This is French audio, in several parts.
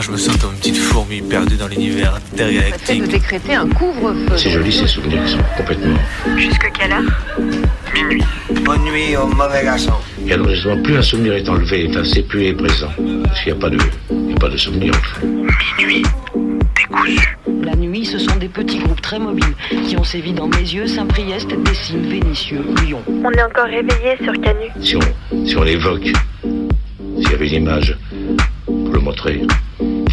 je me sens comme une petite fourmi perdue dans l'univers intergalactique. de décréter un couvre-feu. C'est joli ces souvenirs qui sont complètement. Jusque quelle heure? Minuit. Bonne nuit au mauvais garçon. Et alors justement, plus un souvenir est enlevé, enfin, c'est plus est présent. Parce qu'il n'y a pas de, il y a pas de souvenir en fait. Minuit. Décousu. La nuit, ce sont des petits groupes très mobiles qui ont sévi dans Mézieux, Saint-Priest, Dessines, Vénissieux, Lyon. On est encore réveillé sur Canu. Si on, si on l'évoque, s'il y avait une image pour le montrer,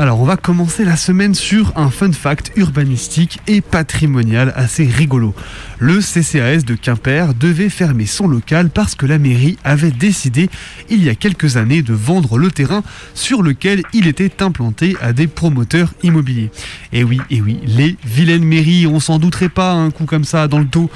Alors on va commencer la semaine sur un fun fact urbanistique et patrimonial assez rigolo. Le CCAS de Quimper devait fermer son local parce que la mairie avait décidé il y a quelques années de vendre le terrain sur lequel il était implanté à des promoteurs immobiliers. Et oui, et oui, les vilaines mairies, on s'en douterait pas un coup comme ça dans le dos.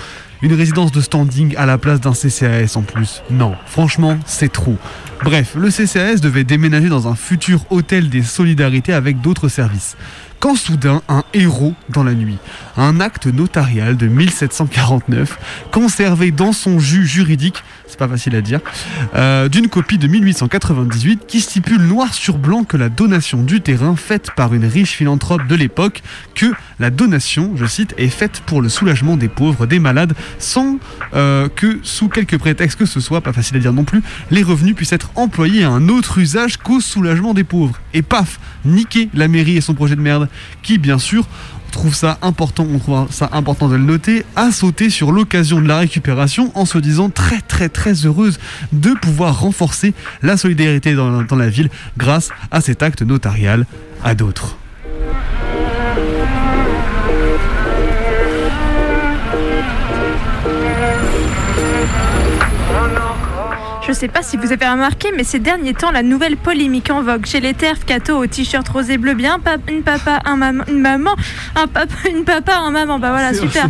Une résidence de standing à la place d'un CCAS en plus. Non, franchement, c'est trop. Bref, le CCAS devait déménager dans un futur hôtel des solidarités avec d'autres services. Quand soudain, un héros dans la nuit, un acte notarial de 1749, conservé dans son jus juridique, c'est pas facile à dire, euh, d'une copie de 1898 qui stipule noir sur blanc que la donation du terrain faite par une riche philanthrope de l'époque, que la donation, je cite, est faite pour le soulagement des pauvres, des malades, sans euh, que, sous quelque prétexte que ce soit, pas facile à dire non plus, les revenus puissent être employés à un autre usage qu'au soulagement des pauvres. Et paf, niquer la mairie et son projet de merde, qui bien sûr trouve on trouve ça important de le noter, a sauté sur l'occasion de la récupération en se disant très très très heureuse de pouvoir renforcer la solidarité dans la ville grâce à cet acte notarial à d'autres. Je sais pas si vous avez remarqué, mais ces derniers temps, la nouvelle polémique en vogue chez les terfs cato au t-shirt rosé bleu bien, une papa, un maman, une maman, un papa, une papa, un maman. Bah voilà, super.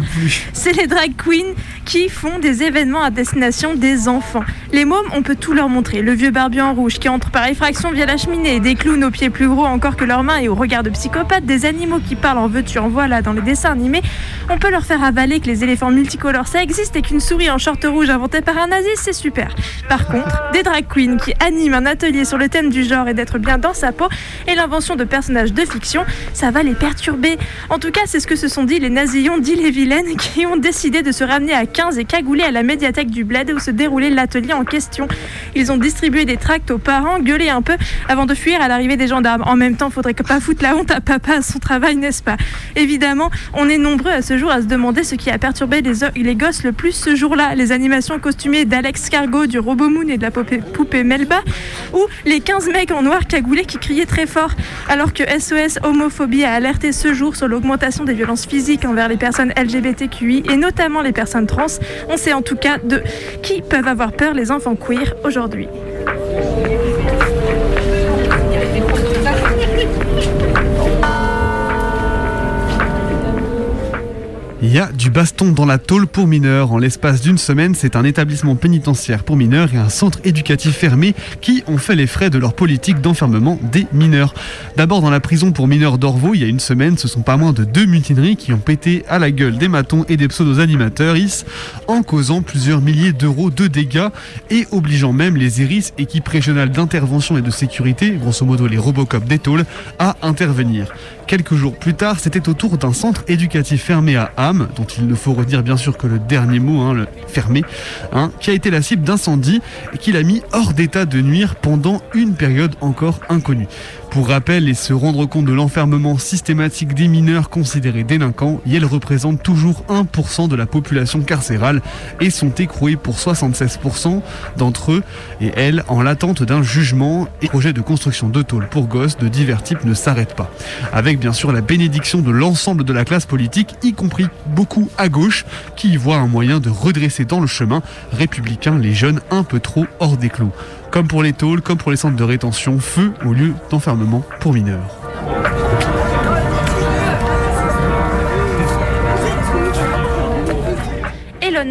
C'est les drag queens qui font des événements à destination des enfants. Les mômes, on peut tout leur montrer. Le vieux barbu en rouge qui entre par effraction via la cheminée, des clowns aux pieds plus gros encore que leurs mains et au regard de psychopathes, des animaux qui parlent en veux-tu en voilà dans les dessins animés. On peut leur faire avaler que les éléphants multicolores ça existe et qu'une souris en short rouge inventée par un nazi, c'est super. Par contre, des drag queens qui animent un atelier sur le thème du genre et d'être bien dans sa peau et l'invention de personnages de fiction, ça va les perturber. En tout cas, c'est ce que se sont dit les nazillons, vilaines, qui ont décidé de se ramener à 15 et cagoulés à la médiathèque du Bled où se déroulait l'atelier en question. Ils ont distribué des tracts aux parents, gueulé un peu avant de fuir à l'arrivée des gendarmes. En même temps, faudrait que pas foutre la honte à papa à son travail, n'est-ce pas? Évidemment, on est nombreux à ce jour à se demander ce qui a perturbé les, les gosses le plus ce jour-là. Les animations costumées d'Alex Cargo, du Robo Et de la poupée, poupée Melba, ou les 15 mecs en noir cagoulés qui criaient très fort. Alors que SOS Homophobie a alerté ce jour sur l'augmentation des violences physiques envers les personnes LGBTQI et notamment les personnes trans, on sait en tout cas de qui peuvent avoir peur les enfants queer aujourd'hui. Il y a du baston dans la tôle pour mineurs. En l'espace d'une semaine, c'est un établissement pénitentiaire pour mineurs et un centre éducatif fermé qui ont fait les frais de leur politique d'enfermement des mineurs. D'abord, dans la prison pour mineurs d'Orvaux, il y a une semaine, ce sont pas moins de deux mutineries qui ont pété à la gueule des matons et des pseudo-animateurs IS, en causant plusieurs milliers d'euros de dégâts et obligeant même les IRIS, équipe régionale d'intervention et de sécurité, grosso modo les Robocop des tôles, à intervenir. Quelques jours plus tard, c'était au tour d'un centre éducatif fermé à Ham, dont il ne faut redire bien sûr que le dernier mot, hein, le fermé, hein, qui a été la cible d'incendie et qui l'a mis hors d'état de nuire pendant une période encore inconnue. Pour rappel et se rendre compte de l'enfermement systématique des mineurs considérés délinquants, Yale représente toujours 1% de la population carcérale et sont écroués pour 76% d'entre eux et elles en l'attente d'un jugement et projet de construction de tôles pour gosses de divers types ne s'arrête pas. Avec bien sûr la bénédiction de l'ensemble de la classe politique, y compris beaucoup à gauche, qui y voit un moyen de redresser dans le chemin républicain les jeunes un peu trop hors des clous. Comme pour les tôles, comme pour les centres de rétention, feu au lieu d'enfermement pour mineurs.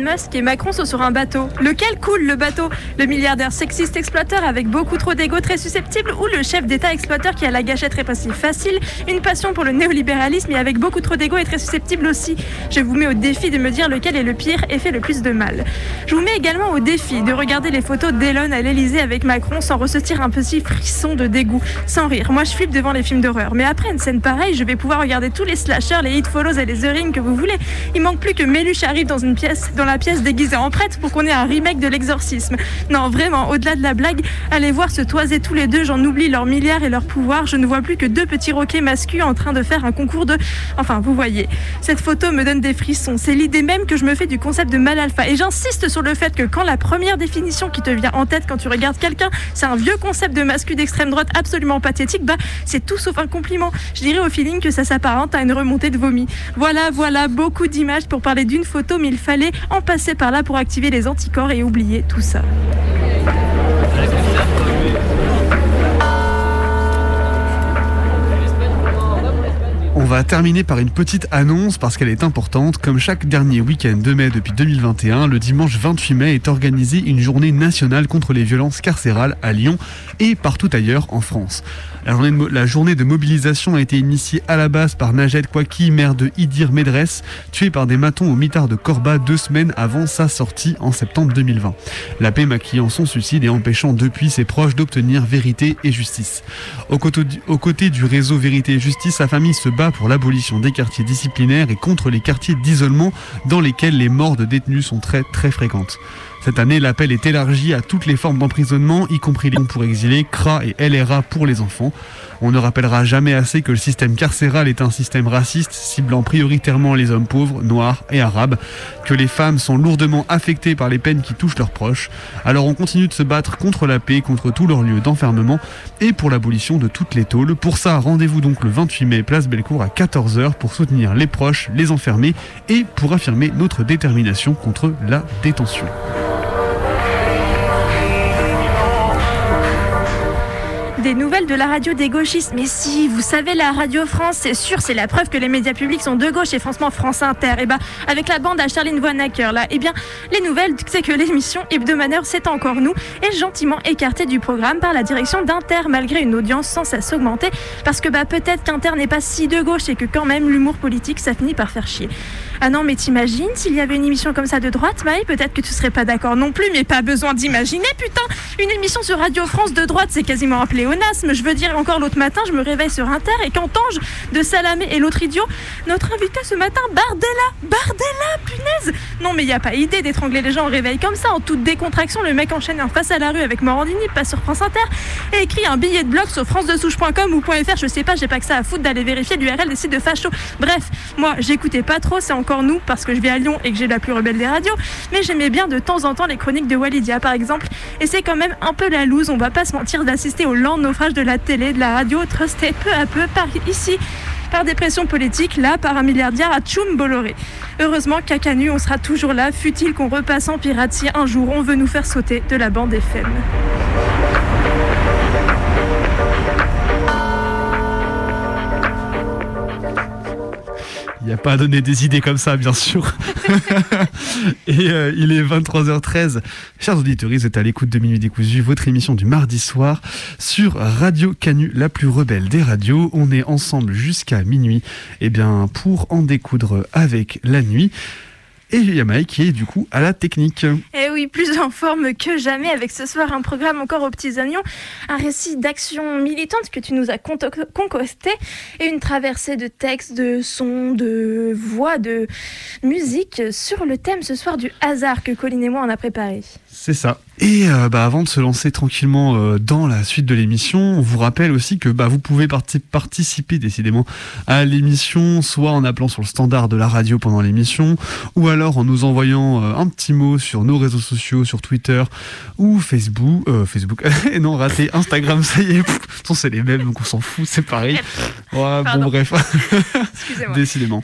Musk et Macron sont sur un bateau. Lequel coule le bateau? Le milliardaire sexiste exploiteur avec beaucoup trop d'ego très susceptible ou le chef d'État exploiteur qui a la gâchette répressive facile, une passion pour le néolibéralisme et avec beaucoup trop d'ego et très susceptible aussi Je vous mets au défi de me dire lequel est le pire et fait le plus de mal. Je vous mets également au défi de regarder les photos d'Elon à l'Elysée avec Macron sans ressentir un petit frisson de dégoût, sans rire. Moi je flippe devant les films d'horreur, mais après une scène pareille, je vais pouvoir regarder tous les slashers, les hit follows et les The que vous voulez. Il manque plus que Meluche arrive dans une pièce dans la pièce déguisée en prêtre pour qu'on ait un remake de l'exorcisme. Non, vraiment, au-delà de la blague, allez voir se toiser tous les deux, j'en oublie leurs milliards et leur pouvoir, je ne vois plus que deux petits roquets masculins en train de faire un concours de... Enfin, vous voyez, cette photo me donne des frissons, c'est l'idée même que je me fais du concept de mal alpha, et j'insiste sur le fait que quand la première définition qui te vient en tête quand tu regardes quelqu'un, c'est un vieux concept de mascu d'extrême droite absolument pathétique, bah c'est tout sauf un compliment. Je dirais au feeling que ça s'apparente à une remontée de vomi. Voilà, voilà, beaucoup d'images pour parler d'une photo, mais il fallait en passer par là pour activer les anticorps et oublier tout ça. On va terminer par une petite annonce parce qu'elle est importante. Comme chaque dernier week-end de mai depuis 2021, le dimanche 28 mai est organisée une journée nationale contre les violences carcérales à Lyon et partout ailleurs en France. La journée, de, mobilisation a été initiée à la base par Najed Kouaki, maire de Idir Medress, tué par des matons au mitard de Corba deux semaines avant sa sortie en septembre 2020. La paix maquillant son suicide et empêchant depuis ses proches d'obtenir vérité et justice. Aux côtés du réseau Vérité et Justice, sa famille se bat pour l'abolition des quartiers disciplinaires et contre les quartiers d'isolement dans lesquels les morts de détenus sont très très fréquentes. Cette année, l'appel est élargi à toutes les formes d'emprisonnement, y compris les pour exilés, CRA et LRA pour les enfants. On ne rappellera jamais assez que le système carcéral est un système raciste, ciblant prioritairement les hommes pauvres, noirs et arabes, que les femmes sont lourdement affectées par les peines qui touchent leurs proches. Alors on continue de se battre contre la paix, contre tous leurs lieux d'enfermement et pour l'abolition de toutes les tôles. Pour ça, rendez-vous donc le 28 mai, place Bellecour à 14h pour soutenir les proches, les enfermés et pour affirmer notre détermination contre la détention. Des nouvelles de la radio des gauchistes. Mais si, vous savez, la radio France, c'est sûr, c'est la preuve que les médias publics sont de gauche et franchement France Inter. Et bah, avec la bande à Charline Voinacker, là, eh bien, les nouvelles, c'est que l'émission hebdomadaire, c'est encore nous, est gentiment écartée du programme par la direction d'Inter, malgré une audience sans cesse augmenter. Parce que bah, peut-être qu'Inter n'est pas si de gauche et que quand même, l'humour politique, ça finit par faire chier. Ah non, mais t'imagines, s'il y avait une émission comme ça de droite, Maï, peut-être que tu serais pas d'accord non plus, mais pas besoin d'imaginer, putain Une émission sur Radio France de droite, c'est quasiment un pléonasme. Je veux dire, encore l'autre matin, je me réveille sur Inter et qu'entends-je de Salamé et l'autre idiot? Notre invité ce matin, Bardella Bardella, punaise Non, mais il y a pas idée d'étrangler les gens au réveil comme ça, en toute décontraction. Le mec enchaîne en face à la rue avec Morandini, passe sur France Inter, et écrit un billet de blog sur francedesouche.com ou .fr, je sais pas, j'ai pas que ça à foutre d'aller vérifier l'URL des sites de facho. Bref, moi, j'écoutais pas trop, c'est encore nous parce que je vais à Lyon et que j'ai la plus rebelle des radios, mais j'aimais bien de temps en temps les chroniques de Walidia par exemple, et c'est quand même un peu la loose, on va pas se mentir, d'assister au lent naufrage de la télé, de la radio, trusté peu à peu par ici par des pressions politiques, là par un milliardaire à Tchoum Bolloré. Heureusement qu'à Canu, on sera toujours là, fut-il qu'on repasse en pirate si un jour on veut nous faire sauter de la bande FM. Il n'y a pas à donner des idées comme ça, bien sûr. et euh, il est 23h13. Chers auditeurs, vous êtes à l'écoute de Minuit Décousu, votre émission du mardi soir sur Radio Canu, la plus rebelle des radios. On est ensemble jusqu'à minuit, eh bien, pour en découdre avec la nuit. Et Yamaï qui est du coup à la technique. Et oui, plus en forme que jamais avec ce soir un programme encore aux petits oignons, un récit d'action militante que tu nous as concocté et une traversée de textes, de sons, de voix, de musique sur le thème ce soir du hasard que Colline et moi on a préparé. C'est ça. Et euh, bah, avant de se lancer tranquillement euh, dans la suite de l'émission, on vous rappelle aussi que bah, vous pouvez participer décidément à l'émission, soit en appelant sur le standard de la radio pendant l'émission, ou alors en nous envoyant euh, un petit mot sur nos réseaux sociaux, sur Twitter ou Facebook. Facebook, et non, raté, Instagram, ça y est, c'est les mêmes, donc on s'en fout, c'est pareil. bon, bref, décidément.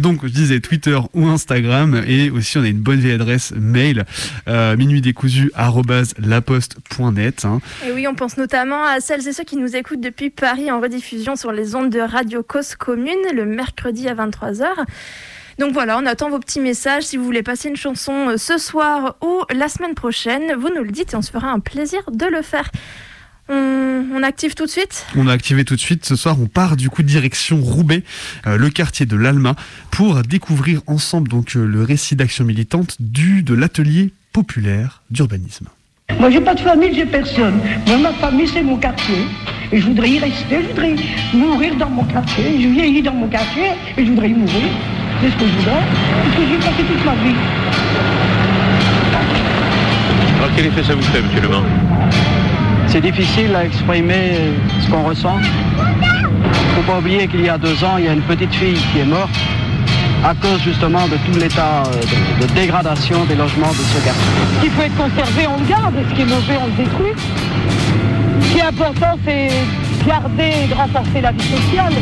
donc, je disais Twitter ou Instagram, et aussi on a une bonne vieille adresse mail, laposte.net. Hein. Et oui, on pense notamment à celles et ceux qui nous écoutent depuis Paris en rediffusion sur les ondes de Radio Cause Commune le mercredi à 23h. Donc voilà, on attend vos petits messages. Si vous voulez passer une chanson euh, ce soir ou la semaine prochaine, vous nous le dites et on se fera un plaisir de le faire. On, active tout de suite? On a activé tout de suite. Ce soir, on part du coup direction Roubaix, euh, le quartier de l'Alma, pour découvrir ensemble donc euh, le récit d'action militante du de l'atelier populaire d'urbanisme. Moi, j'ai pas de famille, j'ai personne. Moi, ma famille, c'est mon quartier. Et je voudrais y rester, je voudrais mourir dans mon quartier. Je vieillis dans mon quartier et je voudrais y mourir. C'est ce que je voudrais. C'est ce que j'ai passé toute ma vie. Alors, quel effet ça vous fait, monsieur Le C'est difficile à exprimer ce qu'on ressent. Il ne faut pas oublier qu'il y a deux ans, il y a une petite fille qui est morte à cause justement de tout l'état euh, de, dégradation des logements de ce quartier. Ce qui peut être conservé, on le garde, ce qui est mauvais, on le détruit. Ce qui est important, c'est garder et de renforcer la vie sociale.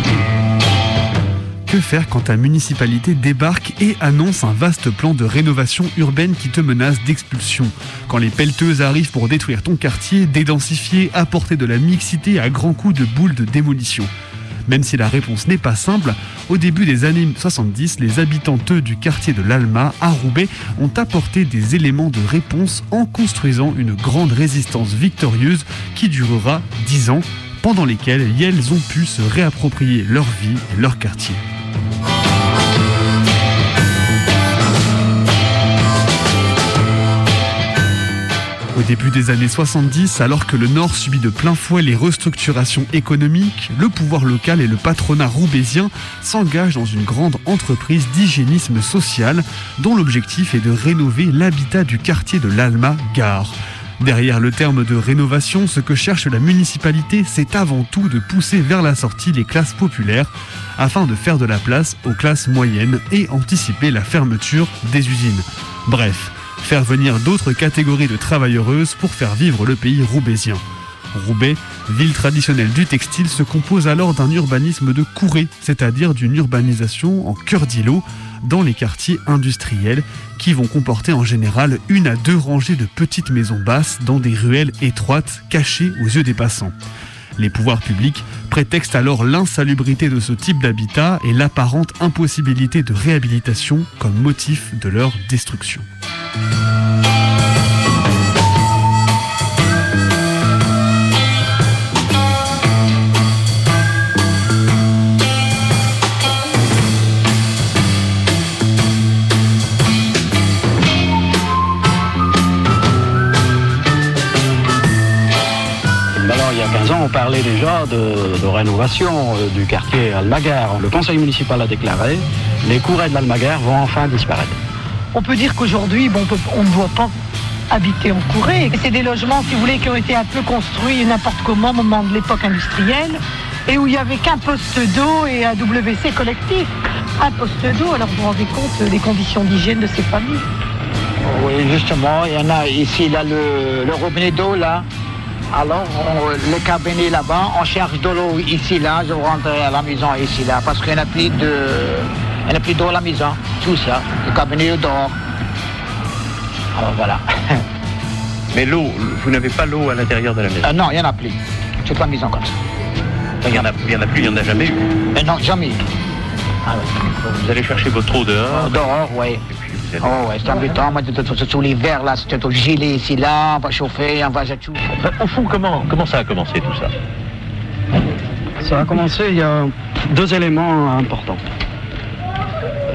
Que faire quand ta municipalité débarque et annonce un vaste plan de rénovation urbaine qui te menace d'expulsion? Quand les pelleteuses arrivent pour détruire ton quartier, dédensifier, apporter de la mixité à grands coups de boules de démolition même si la réponse n'est pas simple, au début des années 70, les habitantes du quartier de l'Alma, à Roubaix, ont apporté des éléments de réponse en construisant une grande résistance victorieuse qui durera 10 ans, pendant lesquels elles ont pu se réapproprier leur vie et leur quartier. Au début des années 70, alors que le Nord subit de plein fouet les restructurations économiques, le pouvoir local et le patronat roubaisien s'engagent dans une grande entreprise d'hygiénisme social dont l'objectif est de rénover l'habitat du quartier de l'Alma Gare. Derrière le terme de rénovation, ce que cherche la municipalité, c'est avant tout de pousser vers la sortie les classes populaires afin de faire de la place aux classes moyennes et anticiper la fermeture des usines. Bref, faire venir d'autres catégories de travailleuses pour faire vivre le pays roubaisien. Roubaix, ville traditionnelle du textile, se compose alors d'un urbanisme de courée, c'est-à-dire d'une urbanisation en cœur d'îlot dans les quartiers industriels qui vont comporter en général une à deux rangées de petites maisons basses dans des ruelles étroites cachées aux yeux des passants. Les pouvoirs publics prétextent alors l'insalubrité de ce type d'habitat et l'apparente impossibilité de réhabilitation comme motif de leur destruction. Parlait déjà de, rénovation euh, du quartier Almaguer. Le conseil municipal a déclaré les courets de l'Almaguer vont enfin disparaître. On peut dire qu'aujourd'hui, bon, on ne voit pas habiter en courée. C'est des logements, si vous voulez, qui ont été un peu construits n'importe comment au moment de l'époque industrielle et où il n'y avait qu'un poste d'eau et un WC collectif. Un poste d'eau, alors vous vous rendez compte des conditions d'hygiène de ces familles? Oui, justement, il y en a ici, là, le, le robinet d'eau, là, alors, le cabinet là-bas, on cherche de l'eau ici, là, je rentre à la maison ici, là, parce qu'il n'y a plus de... Il a plus d'eau à la maison, tout ça. Le cabinet dehors. Alors voilà. Mais l'eau, vous n'avez pas l'eau à l'intérieur de la maison? Euh, Non, il n'y en a plus. C'est pas maison comme ça. Il n'y en, a plus, il n'y en a jamais eu? Euh, Non, jamais. Ah vous allez chercher votre eau dehors? Dehors, oui. Oh ouais, c'est embêtant. Moi, tout l'hiver, là, c'était au gilet ici, là, on va chauffer, on va tout. Au fond, comment, comment ça a commencé tout ça Ça a commencé, il y a deux éléments importants.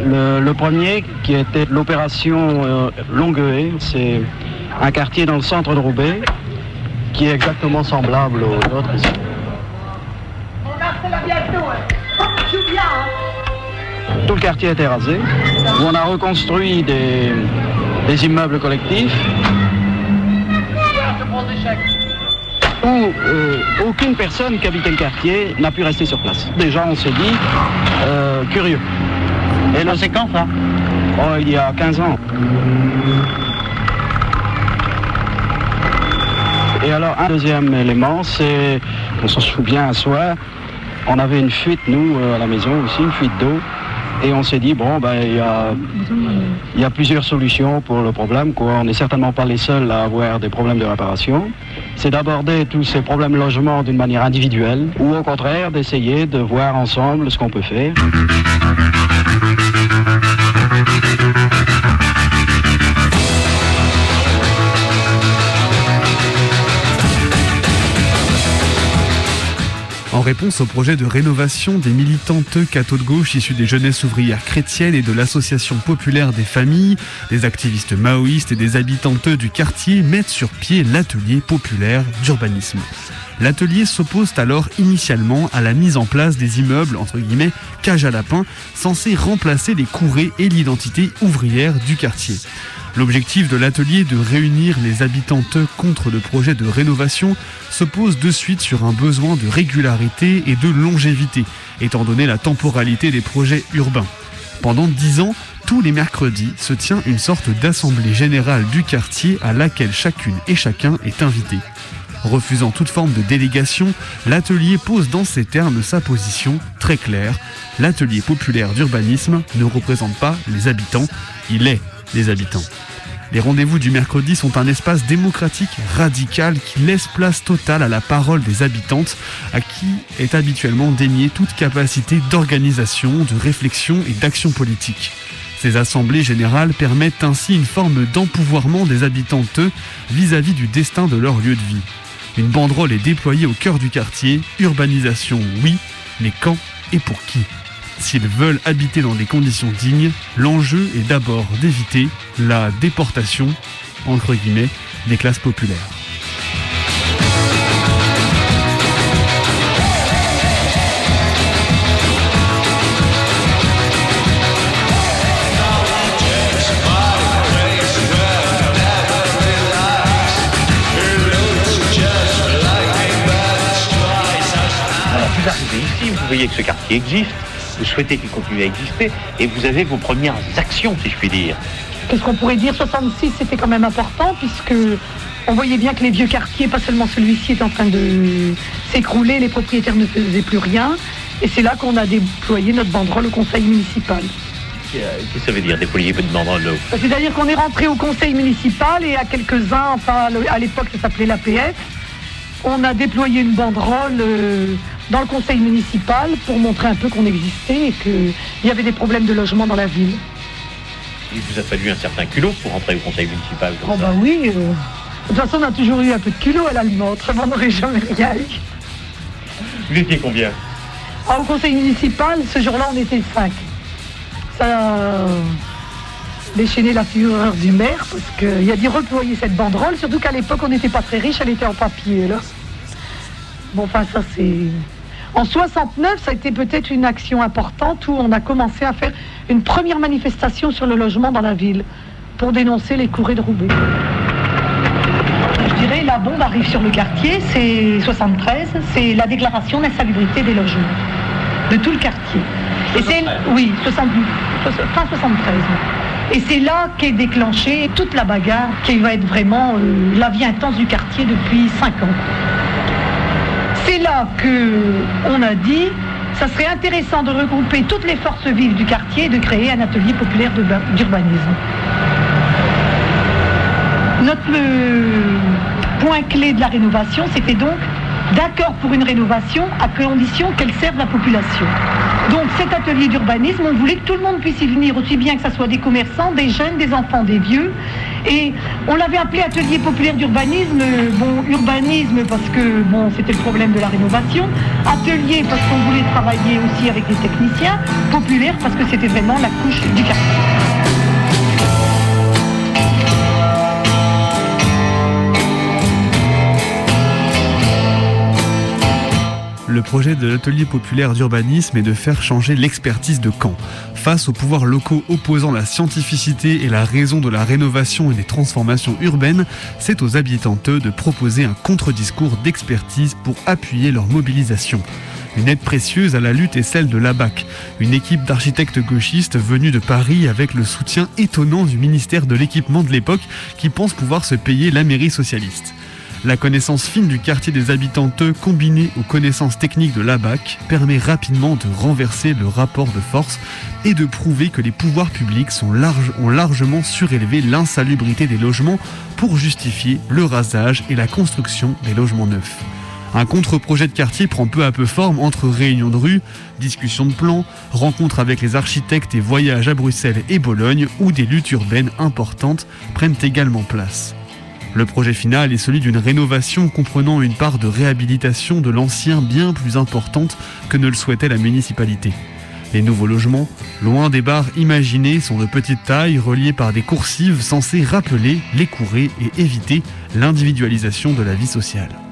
Le, le premier, qui était l'opération euh, Longueuil, c'est un quartier dans le centre de Roubaix, qui est exactement semblable au nôtre ici. Tout le quartier a été rasé, où on a reconstruit des, des immeubles collectifs, où euh, aucune personne qui habitait le quartier n'a pu rester sur place. Déjà, on s'est dit, euh, curieux. Et là, c'est quand ça? Oh, il y a 15 ans. Et alors, un deuxième élément, c'est, on s'en souvient un soir, on avait une fuite, nous, euh, à la maison aussi, une fuite d'eau. Et on s'est dit, bon, ben, il y a, y a plusieurs solutions pour le problème. Quoi. On n'est certainement pas les seuls à avoir des problèmes de réparation. C'est d'aborder tous ces problèmes logement d'une manière individuelle ou au contraire d'essayer de voir ensemble ce qu'on peut faire. Réponse au projet de rénovation, des militantes cathos de gauche issus des jeunesses ouvrières chrétiennes et de l'association populaire des familles, des activistes maoïstes et des habitantes du quartier mettent sur pied l'atelier populaire d'urbanisme. L'atelier s'oppose alors initialement à la mise en place des immeubles entre guillemets cage à lapin censés remplacer les courées et l'identité ouvrière du quartier. L'objectif de l'atelier de réunir les habitantes contre le projet de rénovation se pose de suite sur un besoin de régularité et de longévité, étant donné la temporalité des projets urbains. Pendant dix ans, tous les mercredis se tient une sorte d'assemblée générale du quartier à laquelle chacune et chacun est invité. Refusant toute forme de délégation, l'atelier pose dans ces termes sa position très claire. L'atelier populaire d'urbanisme ne représente pas les habitants, il est les habitants. Les rendez-vous du mercredi sont un espace démocratique radical qui laisse place totale à la parole des habitantes, à qui est habituellement déniée toute capacité d'organisation, de réflexion et d'action politique. Ces assemblées générales permettent ainsi une forme d'empouvoirment des habitantes vis-à-vis du destin de leur lieu de vie. Une banderole est déployée au cœur du quartier, urbanisation oui, mais quand et pour qui? S'ils veulent habiter dans des conditions dignes, l'enjeu est d'abord d'éviter la déportation, entre guillemets, des classes populaires. Vous arrivez ici, vous voyez que ce quartier existe, vous souhaitez qu'il continue à exister, et vous avez vos premières actions, si je puis dire. Qu'est-ce qu'on pourrait dire 66, c'était quand même important, puisque on voyait bien que les vieux quartiers, pas seulement celui-ci, étaient en train de s'écrouler, les propriétaires ne faisaient plus rien. Et c'est là qu'on a déployé notre banderole au conseil municipal. Qu'est-ce que ça veut dire, déployer votre banderole C'est-à-dire qu'on est rentré au conseil municipal et à quelques-uns, enfin à l'époque ça s'appelait l'APF, on a déployé une banderole euh, dans le conseil municipal pour montrer un peu qu'on existait et qu'il y avait des problèmes de logement dans la ville. Il vous a fallu un certain culot pour rentrer au conseil municipal. Comme Oh ça. bah oui, euh, de toute façon on a toujours eu un peu de culot à l'allemand, autrement on n'aurait jamais rien eu. Vous étiez combien? Ah, au conseil municipal, ce jour-là, on était cinq. Ça a déchaîné la fureur du maire parce qu'il a dit reployer cette banderole, surtout qu'à l'époque, on n'était pas très riche, elle était en papier, là. Bon, enfin, ça, c'est... En 69, ça a été peut-être une action importante où on a commencé à faire une première manifestation sur le logement dans la ville pour dénoncer les courées de Roubaix. Je dirais, la bombe arrive sur le quartier, c'est 73, c'est la déclaration d'insalubrité des logements de tout le quartier. Et c'est oui, 70, fin 73. Et c'est là qu'est déclenchée toute la bagarre qui va être vraiment euh, la vie intense du quartier depuis 5 ans. C'est là que on a dit ça serait intéressant de regrouper toutes les forces vives du quartier et de créer un atelier populaire d'urba- d'urbanisme. Notre euh, point clé de la rénovation, c'était donc d'accord pour une rénovation à condition qu'elle serve la population. Donc cet atelier d'urbanisme, on voulait que tout le monde puisse y venir, aussi bien que ce soit des commerçants, des jeunes, des enfants, des vieux, Et on l'avait appelé atelier populaire d'urbanisme. Euh, Bon, urbanisme parce que c'était le problème de la rénovation. Atelier parce qu'on voulait travailler aussi avec des techniciens. Populaire parce que c'était vraiment la couche du quartier. Le projet de l'atelier populaire d'urbanisme est de faire changer l'expertise de Caen. Face aux pouvoirs locaux opposant la scientificité et la raison de la rénovation et des transformations urbaines, c'est aux habitantes de proposer un contre-discours d'expertise pour appuyer leur mobilisation. Une aide précieuse à la lutte est celle de l'ABAC, une équipe d'architectes gauchistes venus de Paris avec le soutien étonnant du ministère de l'équipement de l'époque qui pense pouvoir se payer la mairie socialiste. La connaissance fine du quartier des habitantes combinée aux connaissances techniques de l'ABAC permet rapidement de renverser le rapport de force et de prouver que les pouvoirs publics ont largement surélevé l'insalubrité des logements pour justifier le rasage et la construction des logements neufs. Un contre-projet de quartier prend peu à peu forme entre réunions de rue, discussions de plans, rencontres avec les architectes et voyages à Bruxelles et Bologne où des luttes urbaines importantes prennent également place. Le projet final est celui d'une rénovation comprenant une part de réhabilitation de l'ancien bien plus importante que ne le souhaitait la municipalité. Les nouveaux logements, loin des bars imaginés, sont de petite taille, reliés par des coursives censées rappeler les et éviter l'individualisation de la vie sociale.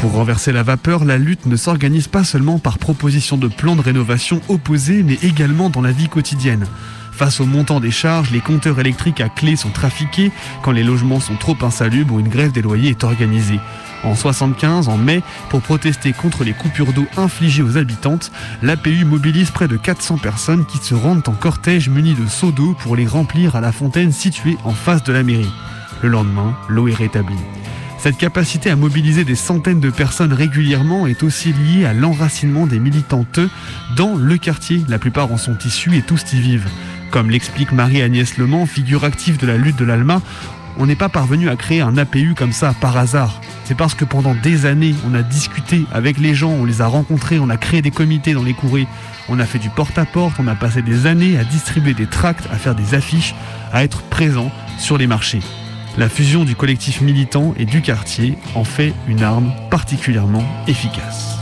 Pour renverser la vapeur, la lutte ne s'organise pas seulement par proposition de plans de rénovation opposés, mais également dans la vie quotidienne. Face au montant des charges, les compteurs électriques à clé sont trafiqués quand les logements sont trop insalubres ou une grève des loyers est organisée. En 75, en mai, pour protester contre les coupures d'eau infligées aux habitantes, l'APU mobilise près de 400 personnes qui se rendent en cortège munis de seaux d'eau pour les remplir à la fontaine située en face de la mairie. Le lendemain, l'eau est rétablie. Cette capacité à mobiliser des centaines de personnes régulièrement est aussi liée à l'enracinement des militantes dans le quartier. La plupart en sont issus et tous y vivent. Comme l'explique Marie-Agnès Lemans, figure active de la lutte de l'ALMA, on n'est pas parvenu à créer un APU comme ça par hasard. C'est parce que pendant des années, on a discuté avec les gens, on les a rencontrés, on a créé des comités dans les courées, on a fait du porte-à-porte, on a passé des années à distribuer des tracts, à faire des affiches, à être présent sur les marchés. La fusion du collectif militant et du quartier en fait une arme particulièrement efficace.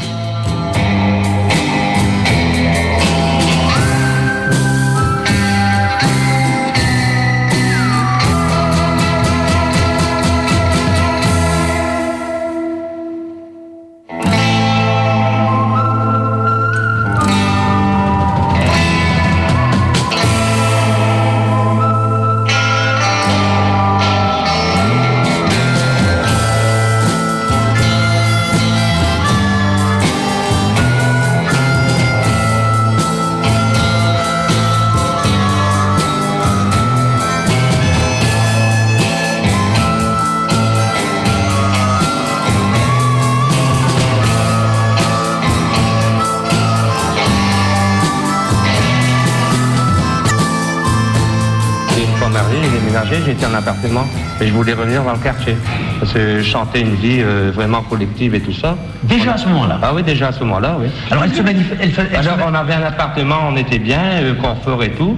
Et je voulais revenir dans le quartier. Parce que je chantais une vie euh, vraiment collective et tout ça. Déjà à ce moment-là Ah oui, déjà à ce moment-là, oui. Alors elle se. Elle, elle se Alors on avait un appartement, on était bien, euh, confort et tout.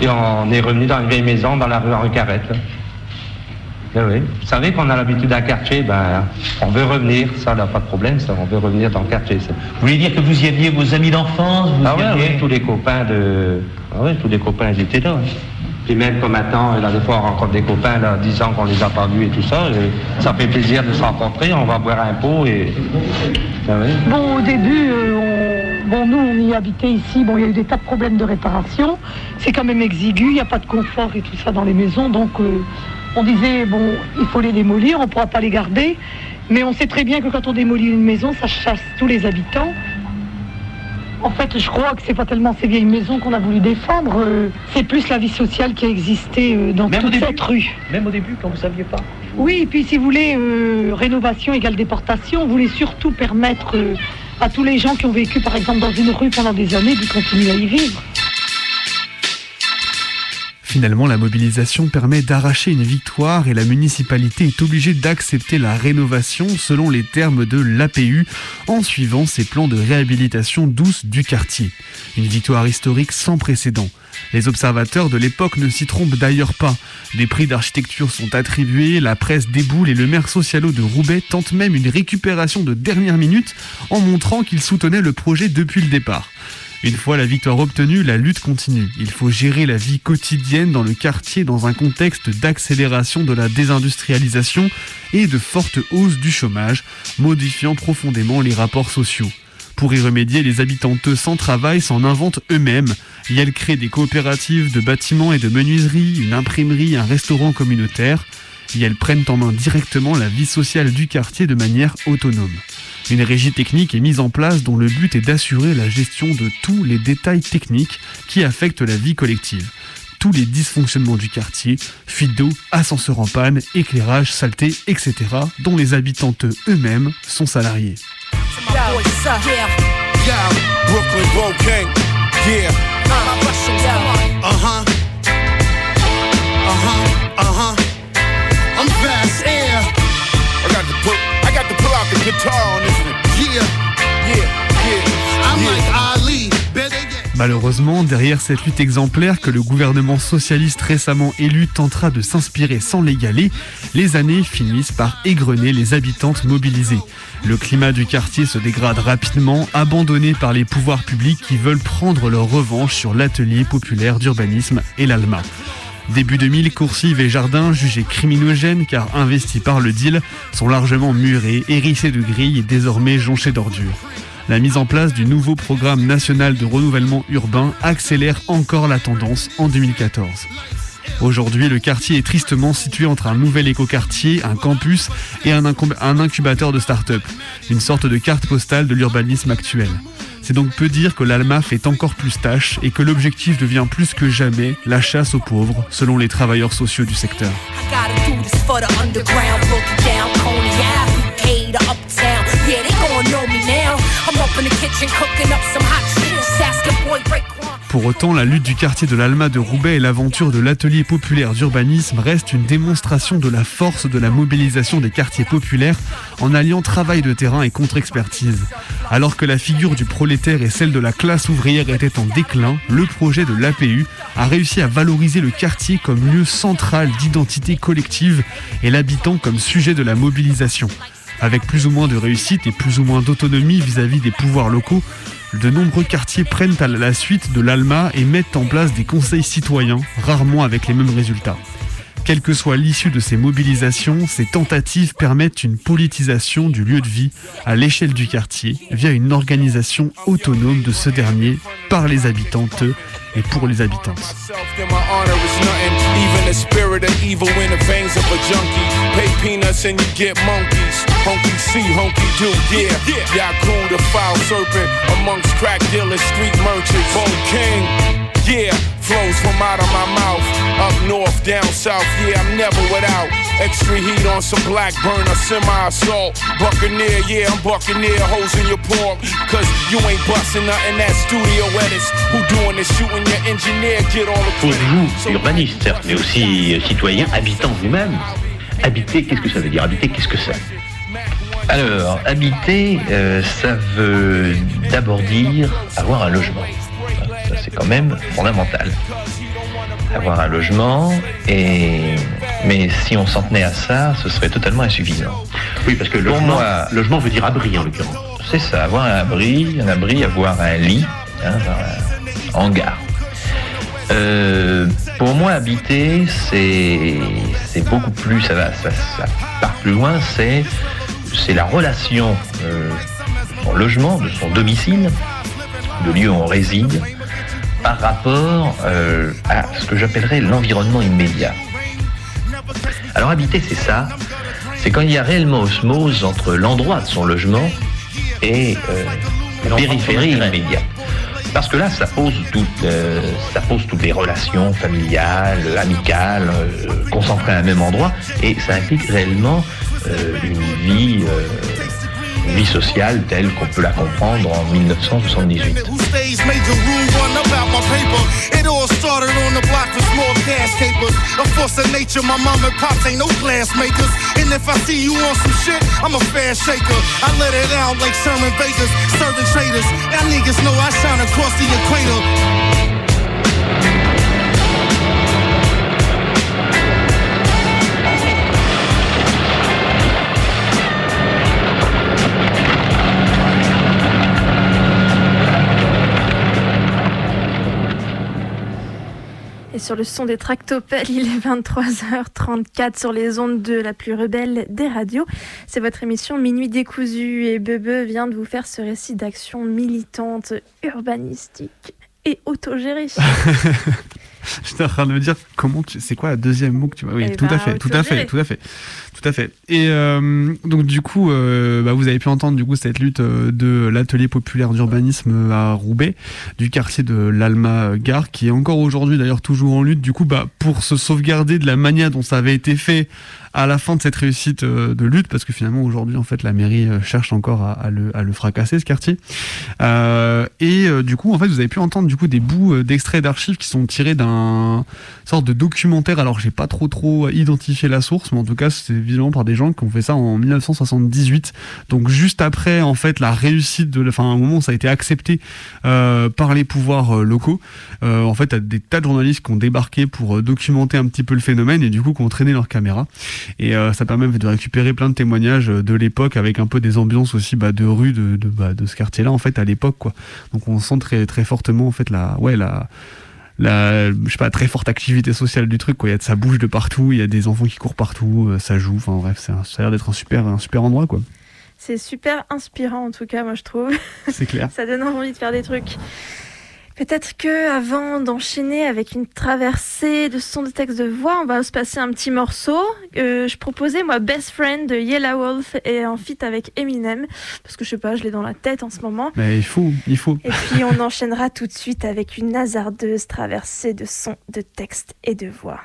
Et on est revenu dans une vieille maison dans la rue Henri Carrette. Eh oui. Vous savez qu'on a l'habitude d'un quartier, ben, on veut revenir, ça n'a pas de problème, ça, on veut revenir dans le quartier. ça. Vous voulez dire que vous y aviez vos amis d'enfance vous Ah y ouais, aviez- oui, tous les copains de. Ah ouais, tous les copains ils étaient là. ouais. Puis même comme maintenant, là, des fois on rencontre des copains, là, 10 ans qu'on les a pas vus et tout ça, ça fait plaisir de se rencontrer, on va boire un pot et. Ouais. Bon, au début, euh, on- bon, nous, on y habitait ici. Bon, il y a eu des tas de problèmes de réparation. C'est quand même exigu. Il n'y a pas de confort et tout ça dans les maisons. Donc, euh, on disait, bon, il faut les démolir. On ne pourra pas les garder. Mais on sait très bien que quand on démolit une maison, ça chasse tous les habitants. En fait, je crois que c'est pas tellement ces vieilles maisons qu'on a voulu défendre. euh, c'est plus la vie sociale qui a existé euh, dans Même toute cette rue. Même au début, quand vous saviez pas. Oui, et puis si vous voulez, euh, rénovation égale déportation, vous voulez surtout permettre à tous les gens qui ont vécu, par exemple, dans une rue pendant des années, de continuer à y vivre. Finalement, la mobilisation permet d'arracher une victoire et la municipalité est obligée d'accepter la rénovation selon les termes de l'APU en suivant ses plans de réhabilitation douce du quartier. Une victoire historique sans précédent. Les observateurs de l'époque ne s'y trompent d'ailleurs pas. Des prix d'architecture sont attribués, la presse déboule et le maire socialo de Roubaix tente même une récupération de dernière minute en montrant qu'il soutenait le projet depuis le départ. Une fois la victoire obtenue, la lutte continue. Il faut gérer la vie quotidienne dans le quartier dans un contexte d'accélération de la désindustrialisation et de forte hausse du chômage, modifiant profondément les rapports sociaux. Pour y remédier, les habitantes sans travail s'en inventent eux-mêmes elles créent des coopératives de bâtiments et de menuiserie, une imprimerie, un restaurant communautaire elles prennent en main directement la vie sociale du quartier de manière autonome. Une régie technique est mise en place dont le but est d'assurer la gestion de tous les détails techniques qui affectent la vie collective. Tous les dysfonctionnements du quartier, fuite d'eau, ascenseur en panne, éclairage, saleté, etc., dont les habitantes eux-mêmes sont salariés. Malheureusement, derrière cette lutte exemplaire que le gouvernement socialiste récemment élu tentera de s'inspirer sans l'égaler, les années finissent par égrener les habitantes mobilisées. Le climat du quartier se dégrade rapidement, abandonné par les pouvoirs publics qui veulent prendre leur revanche sur l'atelier populaire d'urbanisme et l'ALMA. Début 2000, coursives et jardins jugés criminogènes car investis par le deal sont largement murés, hérissés de grilles et désormais jonchés d'ordures. La mise en place du nouveau programme national de renouvellement urbain accélère encore la tendance en 2014. Aujourd'hui, le quartier est tristement situé entre un nouvel écoquartier, un campus et un, incubateur de start-up, une sorte de carte postale de l'urbanisme actuel. C'est donc peu dire que l'ALMA fait encore plus tâche et que l'objectif devient plus que jamais la chasse aux pauvres, selon les travailleurs sociaux du secteur. Pour autant, la lutte du quartier de l'Alma de Roubaix et l'aventure de l'atelier populaire d'urbanisme restent une démonstration de la force de la mobilisation des quartiers populaires en alliant travail de terrain et contre-expertise. Alors que la figure du prolétaire et celle de la classe ouvrière étaient en déclin, le projet de l'APU a réussi à valoriser le quartier comme lieu central d'identité collective et l'habitant comme sujet de la mobilisation. Avec plus ou moins de réussite et plus ou moins d'autonomie vis-à-vis des pouvoirs locaux, de nombreux quartiers prennent à la suite de l'ALMA et mettent en place des conseils citoyens, rarement avec les mêmes résultats. Quelle que soit l'issue de ces mobilisations, ces tentatives permettent une politisation du lieu de vie à l'échelle du quartier via une organisation autonome de ce dernier par les habitantes et pour les habitantes. Yeah, flows from out of my mouth. Up north, down south, yeah, I'm never without. Extra heat on some black burner, semi assault. Buccaneer, yeah, I'm Buccaneer, hoes in your pork. Cause you ain't busting nothing that studio edits. Who doing the shooting? Your engineer, get all the Pour vous, urbaniste, certes, mais aussi citoyen, habitant vous-même. Habiter, qu'est-ce que ça veut dire? Habiter, qu'est-ce que c'est alors, habiter, euh, ça veut d'abord dire avoir un logement quand même fondamental. Avoir un logement, et... mais si on s'en tenait à ça, ce serait totalement insuffisant. Oui, parce que logement, Pour moi, logement veut dire abri en l'occurrence. C'est ça, avoir un abri, un abri, avoir un lit, hein, un hangar. Euh, pour moi, habiter, c'est beaucoup plus, ça, va, ça, part plus loin, c'est la relation euh, de son logement, de son domicile, de lieu où on réside, par rapport euh, à ce que j'appellerais l'environnement immédiat. Alors habiter, c'est ça. C'est quand il y a réellement osmose entre l'endroit de son logement et euh, la périphérie immédiate. Parce que là, ça pose, euh, ça pose toutes les relations familiales, amicales, concentrées à un même endroit, et ça implique réellement une vie vie sociale telle qu'on peut la comprendre en 1978. Who stays major rule one about my paper? It all Et sur le son des tractopelles, il est 23h34 sur les ondes de la plus rebelle des radios. C'est votre émission Minuit décousu et Bebe vient de vous faire ce récit d'action militante, urbanistique et autogérée. J'étais en train de me dire comment tu... c'est quoi la deuxième mot que tu vois Oui, Eh tout ben, à fait, tout à fait, tout à fait, tout à fait. Et euh, donc du coup, euh, bah, vous avez pu entendre du coup cette lutte euh, de l'atelier populaire d'urbanisme à Roubaix, du quartier de l'Alma Gare, qui est encore aujourd'hui d'ailleurs toujours en lutte. Du coup, bah pour se sauvegarder de la manière dont ça avait été fait à la fin de cette réussite de lutte, parce que finalement aujourd'hui en fait la mairie cherche encore à, le, fracasser ce quartier. Et du coup en fait vous avez pu entendre du coup des bouts d'extraits d'archives qui sont tirés d'un sorte de documentaire. Alors j'ai pas trop trop identifié la source, mais en tout cas c'est par des gens qui ont fait ça en 1978. Donc juste après en fait la réussite de, enfin un moment ça a été accepté euh, par les pouvoirs euh, locaux. Euh, en fait t'as des tas de journalistes qui ont débarqué pour documenter un petit peu le phénomène et du coup qui ont traîné leur caméra. Et ça permet de récupérer plein de témoignages de l'époque avec un peu des ambiances aussi bah, de rue de, de, bah, de ce quartier-là en fait à l'époque quoi. Donc on sent très très fortement en fait la ouais la la je sais pas très forte activité sociale du truc quoi. Il y a de ça bouge de partout, il y a des enfants qui courent partout, euh, ça joue. Enfin bref, ça a l'air d'être un super un super endroit quoi. C'est super inspirant en tout cas, moi je trouve. C'est clair. Ça donne envie de faire des trucs. Peut-être que avant d'enchaîner avec une traversée de son de texte de voix, on va se passer un petit morceau. Euh, je proposais moi Best Friend de Yellow Wolf et en feat avec Eminem parce que je sais pas, je l'ai dans la tête en ce moment. Mais il faut, il faut. Et puis on enchaînera tout de suite avec une hasardeuse traversée de sons, de textes et de voix.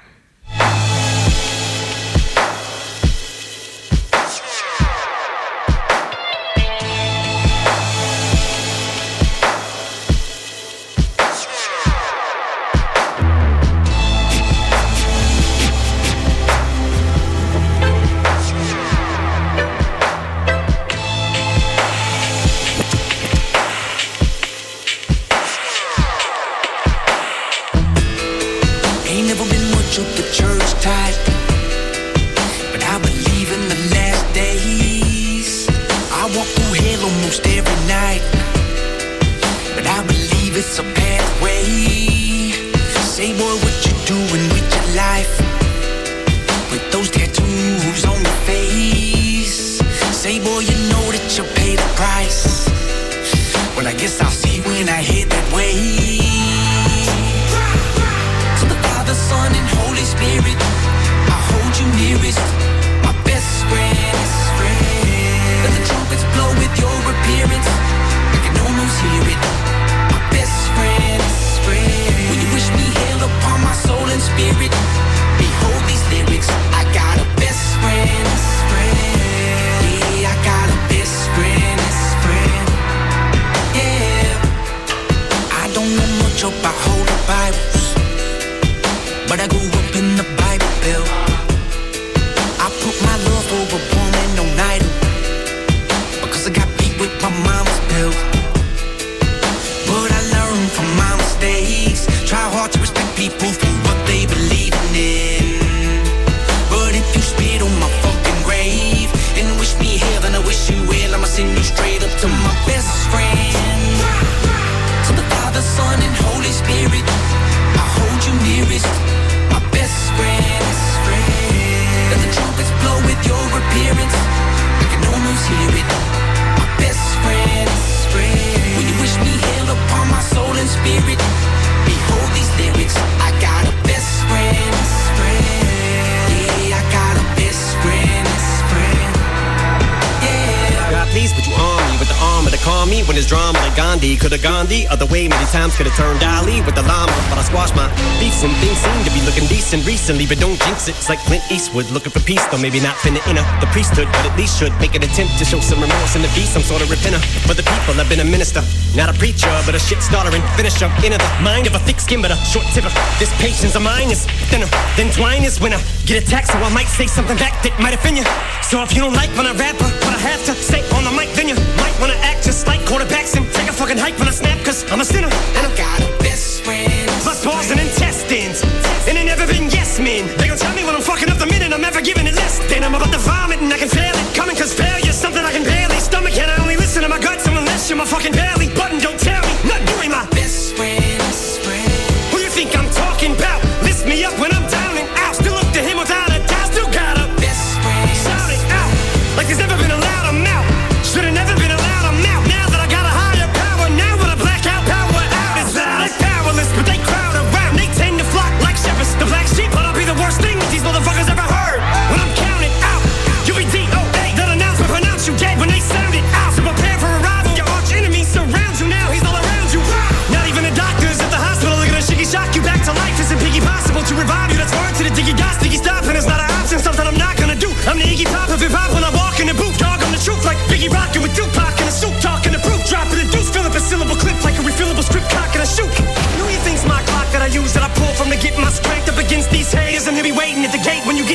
Gandhi. Could've gone the other way many times, could've turned Ali with the llama. But I squashed my beefs and things seem to be looking decent recently. But don't jinx it, it's like Clint Eastwood looking for peace. Though maybe not finna enter the priesthood, but at least should make an attempt to show some remorse in the beast. Some sort of repenter for the people. I've been a minister, not a preacher, but a shit starter and finisher. Into the mind of a thick skin, but a short tipper. This patience of mine is thinner than twine is when I get attacked. So I might say something back that might offend you. So if you don't like when I rap, what I have to say on the mic, then you might wanna act just like quarterbacks and take a fucking hike when I snap, cause I'm a sinner. And I've got a best friend. Plus balls and intestines. And they never been yes men. They gon' tell me when I'm fucking up the minute, I'm ever giving it less than I'm about to vomit and I can feel it coming cause failure's something I can barely stomach. And I only listen to my guts unless you're my fucking belly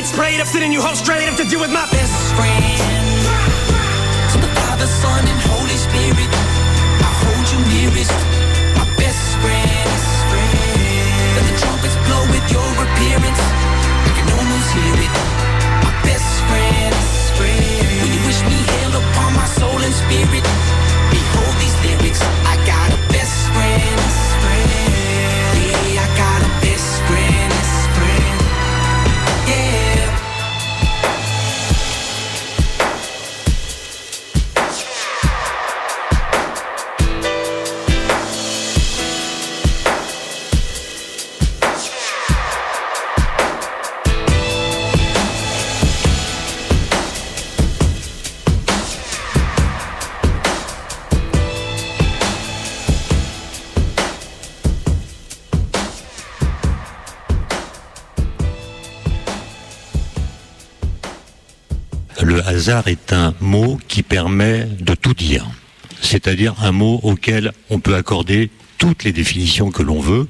get sprayed up, sitting you hold straight up to deal with my best friend. To the Father, Son, and Holy Spirit, I hold you nearest, my best friend. Let the trumpets blow with your appearance. I can almost hear it, hasard est un mot qui permet de tout dire. C'est-à-dire un mot auquel on peut accorder toutes les définitions que l'on veut,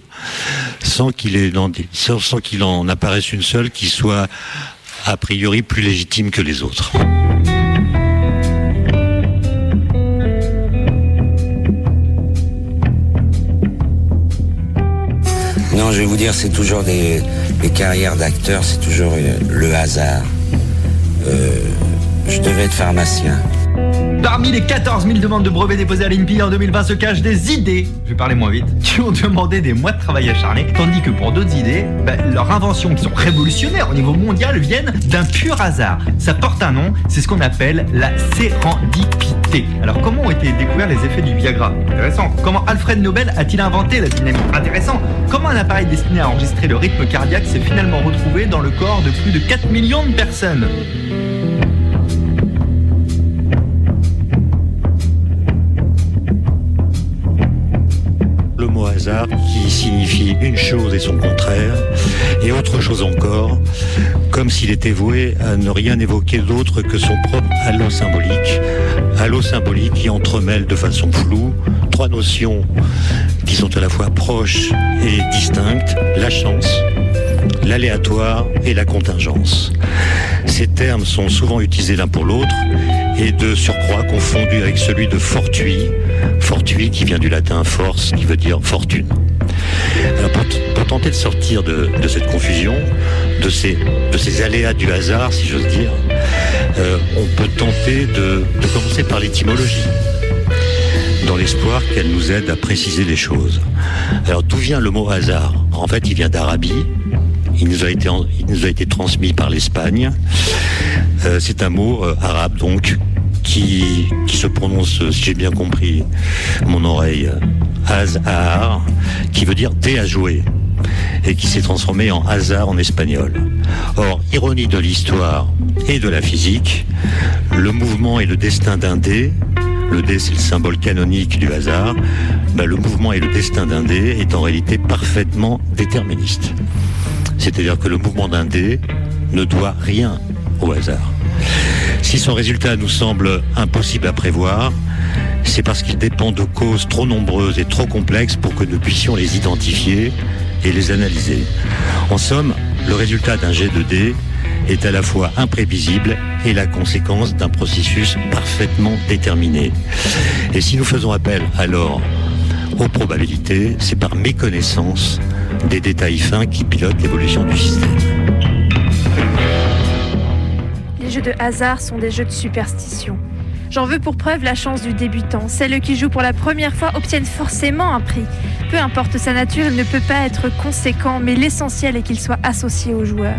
sans qu'il en apparaisse une seule qui soit a priori plus légitime que les autres. Non, je vais vous dire, c'est toujours des, des carrières d'acteurs, c'est toujours euh, le hasard. Euh, je devais être pharmacien. Parmi les 14 000 demandes de brevets déposées à l'INPI en 2020 se cachent des idées, je vais parler moins vite, qui ont demandé des mois de travail acharné, tandis que pour d'autres idées, ben, leurs inventions qui sont révolutionnaires au niveau mondial viennent d'un pur hasard. Ça porte un nom, c'est ce qu'on appelle la sérendipité. Alors comment ont été découverts les effets du Viagra? Intéressant. Comment Alfred Nobel a-t-il inventé la dynamique? Intéressant. Comment un appareil destiné à enregistrer le rythme cardiaque s'est finalement retrouvé dans le corps de plus de 4 millions de personnes? Qui signifie une chose et son contraire, et autre chose encore, comme s'il était voué à ne rien évoquer d'autre que son propre halo symbolique, halo symbolique qui entremêle de façon floue trois notions qui sont à la fois proches et distinctes, la chance, l'aléatoire et la contingence. Ces termes sont souvent utilisés l'un pour l'autre et de surcroît confondus avec celui de fortuit, fortuit qui vient du latin force, qui veut dire fortune. Alors pour, tenter de sortir de, cette confusion, de ces, aléas du hasard, si j'ose dire, euh, on peut tenter de, commencer par l'étymologie, dans l'espoir qu'elle nous aide à préciser les choses. Alors d'où vient le mot hasard? En fait, il vient d'Arabie. Il nous a été, en- il nous a été transmis par l'Espagne. Euh, c'est un mot euh, arabe donc qui, qui se prononce, si j'ai bien compris, mon oreille, hasard, qui veut dire dé à jouer et qui s'est transformé en hasard en espagnol. Or, ironie de l'histoire et de la physique, le mouvement et le destin d'un dé, le dé c'est le symbole canonique du hasard, bah, le mouvement et le destin d'un dé est en réalité parfaitement déterministe. C'est-à-dire que le mouvement d'un dé ne doit rien au hasard. Si son résultat nous semble impossible à prévoir, c'est parce qu'il dépend de causes trop nombreuses et trop complexes pour que nous puissions les identifier et les analyser. En somme, le résultat d'un jet de dés est à la fois imprévisible et la conséquence d'un processus parfaitement déterminé. Et si nous faisons appel alors aux probabilités, c'est par méconnaissance des détails fins qui pilotent l'évolution du système. Jeux de hasard sont des jeux de superstition. J'en veux pour preuve la chance du débutant. Celles qui jouent pour la première fois obtiennent forcément un prix. Peu importe sa nature, il ne peut pas être conséquent, mais l'essentiel est qu'il soit associé au joueur.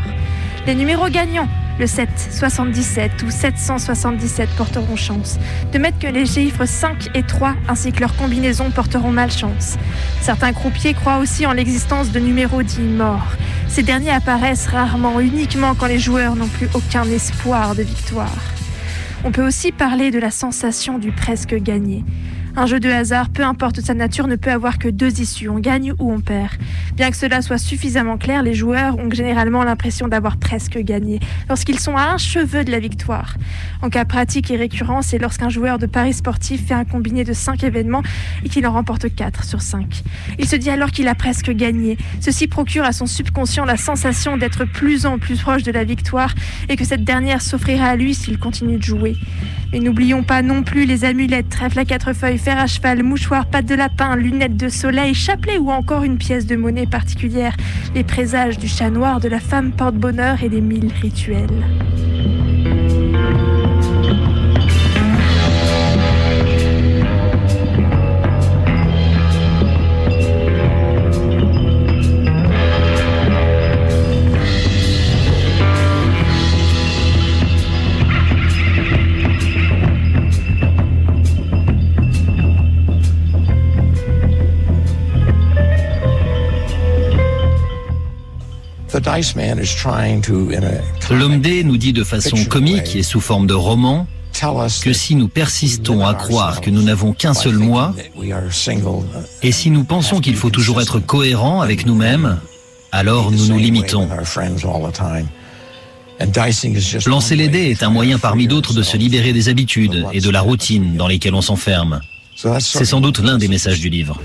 Les numéros gagnants, le 7, 77 ou 777 porteront chance. De mettre que les chiffres 5 et 3 ainsi que leurs combinaisons porteront malchance. Certains croupiers croient aussi en l'existence de numéros dits morts. Ces derniers apparaissent rarement, uniquement quand les joueurs n'ont plus aucun espoir de victoire. On peut aussi parler de la sensation du presque gagné. Un jeu de hasard, peu importe sa nature, ne peut avoir que deux issues, on gagne ou on perd. Bien que cela soit suffisamment clair, les joueurs ont généralement l'impression d'avoir presque gagné, lorsqu'ils sont à un cheveu de la victoire. En cas pratique et récurrent, c'est lorsqu'un joueur de paris sportif fait un combiné de 5 événements et qu'il en remporte 4 sur 5. Il se dit alors qu'il a presque gagné. Ceci procure à son subconscient la sensation d'être plus en plus proche de la victoire et que cette dernière s'offrira à lui s'il continue de jouer. Et n'oublions pas non plus les amulettes, trèfle à quatre feuilles, fer à cheval, mouchoir, pattes de lapin, lunettes de soleil, chapelet ou encore une pièce de monnaie particulière, les présages du chat noir, de la femme porte-bonheur et des mille rituels. L'homme D nous dit de façon comique et sous forme de roman que si nous persistons à croire que nous n'avons qu'un seul moi, et si nous pensons qu'il faut toujours être cohérent avec nous-mêmes, alors nous nous limitons. Lancer les dés est un moyen parmi d'autres de se libérer des habitudes et de la routine dans lesquelles on s'enferme. C'est sans doute l'un des messages du livre.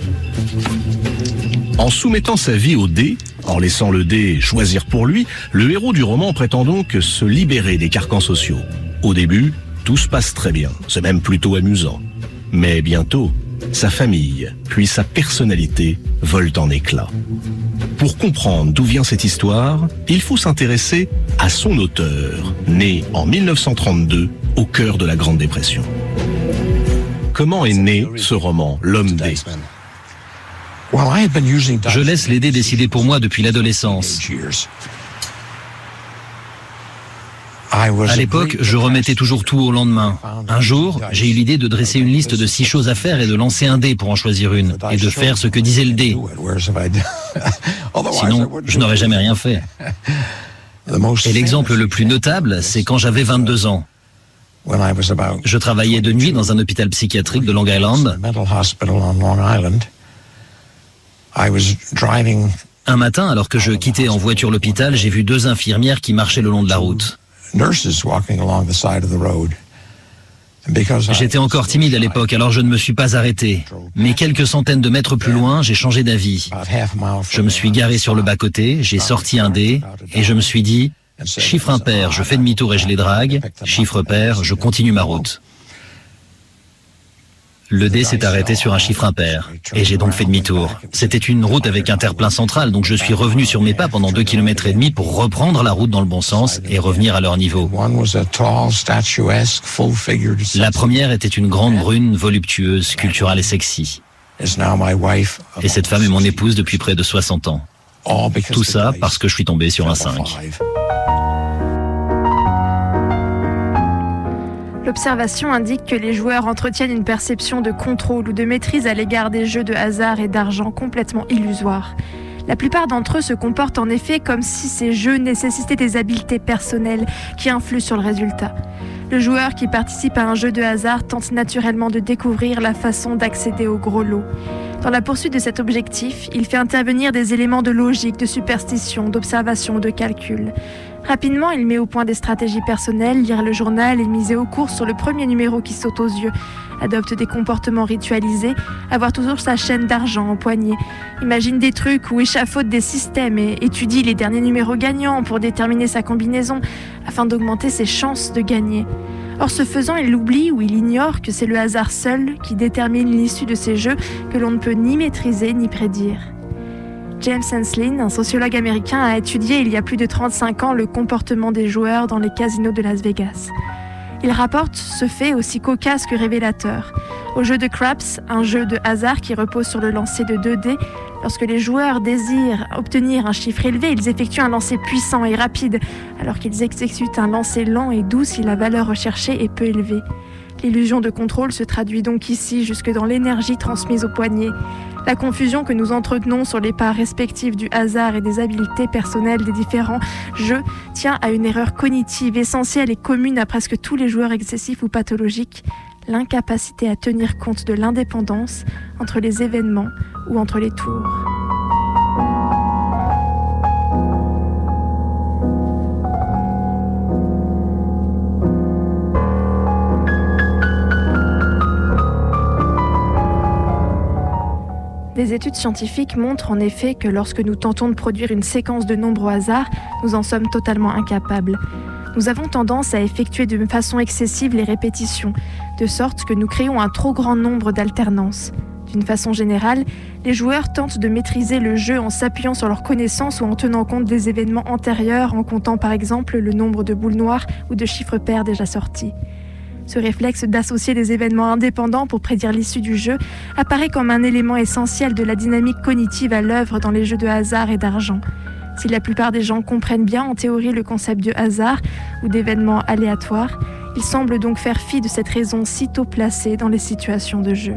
En soumettant sa vie au dé, en laissant le dé choisir pour lui, le héros du roman prétend donc se libérer des carcans sociaux. Au début, tout se passe très bien, c'est même plutôt amusant. Mais bientôt, sa famille, puis sa personnalité volent en éclats. Pour comprendre d'où vient cette histoire, il faut s'intéresser à son auteur, né en 1932 au cœur de la Grande Dépression. Comment est né ce roman, L'homme dé Je laisse les dés décider pour moi depuis l'adolescence. À l'époque, je remettais toujours tout au lendemain. Un jour, j'ai eu l'idée de dresser une liste de six choses à faire et de lancer un dé pour en choisir une, et de faire ce que disait le dé. Sinon, je n'aurais jamais rien fait. Et l'exemple le plus notable, c'est quand j'avais 22 ans. Je travaillais de nuit dans un hôpital psychiatrique de Long Island. Un matin, alors que je quittais en voiture l'hôpital, j'ai vu deux infirmières qui marchaient le long de la route. J'étais encore timide à l'époque, alors je ne me suis pas arrêté. Mais quelques centaines de mètres plus loin, j'ai changé d'avis. Je me suis garé sur le bas-côté, j'ai sorti un dé, et je me suis dit, chiffre impair, je fais demi-tour et je les drague, chiffre pair, je continue ma route. Le dé s'est arrêté sur un chiffre impair, et j'ai donc fait demi-tour. C'était une route avec un terre-plein central, donc je suis revenu sur mes pas pendant deux kilomètres et demi pour reprendre la route dans le bon sens et revenir à leur niveau. La première était une grande brune, voluptueuse, culturelle et sexy. Et cette femme est mon épouse depuis près de 60 ans. Tout ça parce que je suis tombé sur un 5. L'observation indique que les joueurs entretiennent une perception de contrôle ou de maîtrise à l'égard des jeux de hasard et d'argent complètement illusoires. La plupart d'entre eux se comportent en effet comme si ces jeux nécessitaient des habiletés personnelles qui influent sur le résultat. Le joueur qui participe à un jeu de hasard tente naturellement de découvrir la façon d'accéder au gros lot. Dans la poursuite de cet objectif, il fait intervenir des éléments de logique, de superstition, d'observation, de calcul. Rapidement, il met au point des stratégies personnelles, lire le journal et miser au cours sur le premier numéro qui saute aux yeux, adopte des comportements ritualisés, avoir toujours sa chaîne d'argent au poignet, imagine des trucs ou échafaude des systèmes et étudie les derniers numéros gagnants pour déterminer sa combinaison afin d'augmenter ses chances de gagner. Or, ce faisant, il oublie ou il ignore que c'est le hasard seul qui détermine l'issue de ces jeux que l'on ne peut ni maîtriser ni prédire. James Henslin, un sociologue américain, a étudié il y a plus de 35 ans le comportement des joueurs dans les casinos de Las Vegas. Il rapporte ce fait aussi cocasse que révélateur. Au jeu de craps, un jeu de hasard qui repose sur le lancer de 2 dés, lorsque les joueurs désirent obtenir un chiffre élevé, ils effectuent un lancer puissant et rapide, alors qu'ils exécutent un lancer lent et doux si la valeur recherchée est peu élevée. L'illusion de contrôle se traduit donc ici jusque dans l'énergie transmise au poignet. La confusion que nous entretenons sur les parts respectives du hasard et des habiletés personnelles des différents jeux tient à une erreur cognitive essentielle et commune à presque tous les joueurs excessifs ou pathologiques, l'incapacité à tenir compte de l'indépendance entre les événements ou entre les tours. Des études scientifiques montrent en effet que lorsque nous tentons de produire une séquence de nombres au hasard, nous en sommes totalement incapables. Nous avons tendance à effectuer de façon excessive les répétitions, de sorte que nous créons un trop grand nombre d'alternances. D'une façon générale, les joueurs tentent de maîtriser le jeu en s'appuyant sur leurs connaissances ou en tenant compte des événements antérieurs, en comptant par exemple le nombre de boules noires ou de chiffres pairs déjà sortis. Ce réflexe d'associer des événements indépendants pour prédire l'issue du jeu apparaît comme un élément essentiel de la dynamique cognitive à l'œuvre dans les jeux de hasard et d'argent. Si la plupart des gens comprennent bien en théorie le concept de hasard ou d'événements aléatoires, ils semblent donc faire fi de cette raison sitôt placée dans les situations de jeu.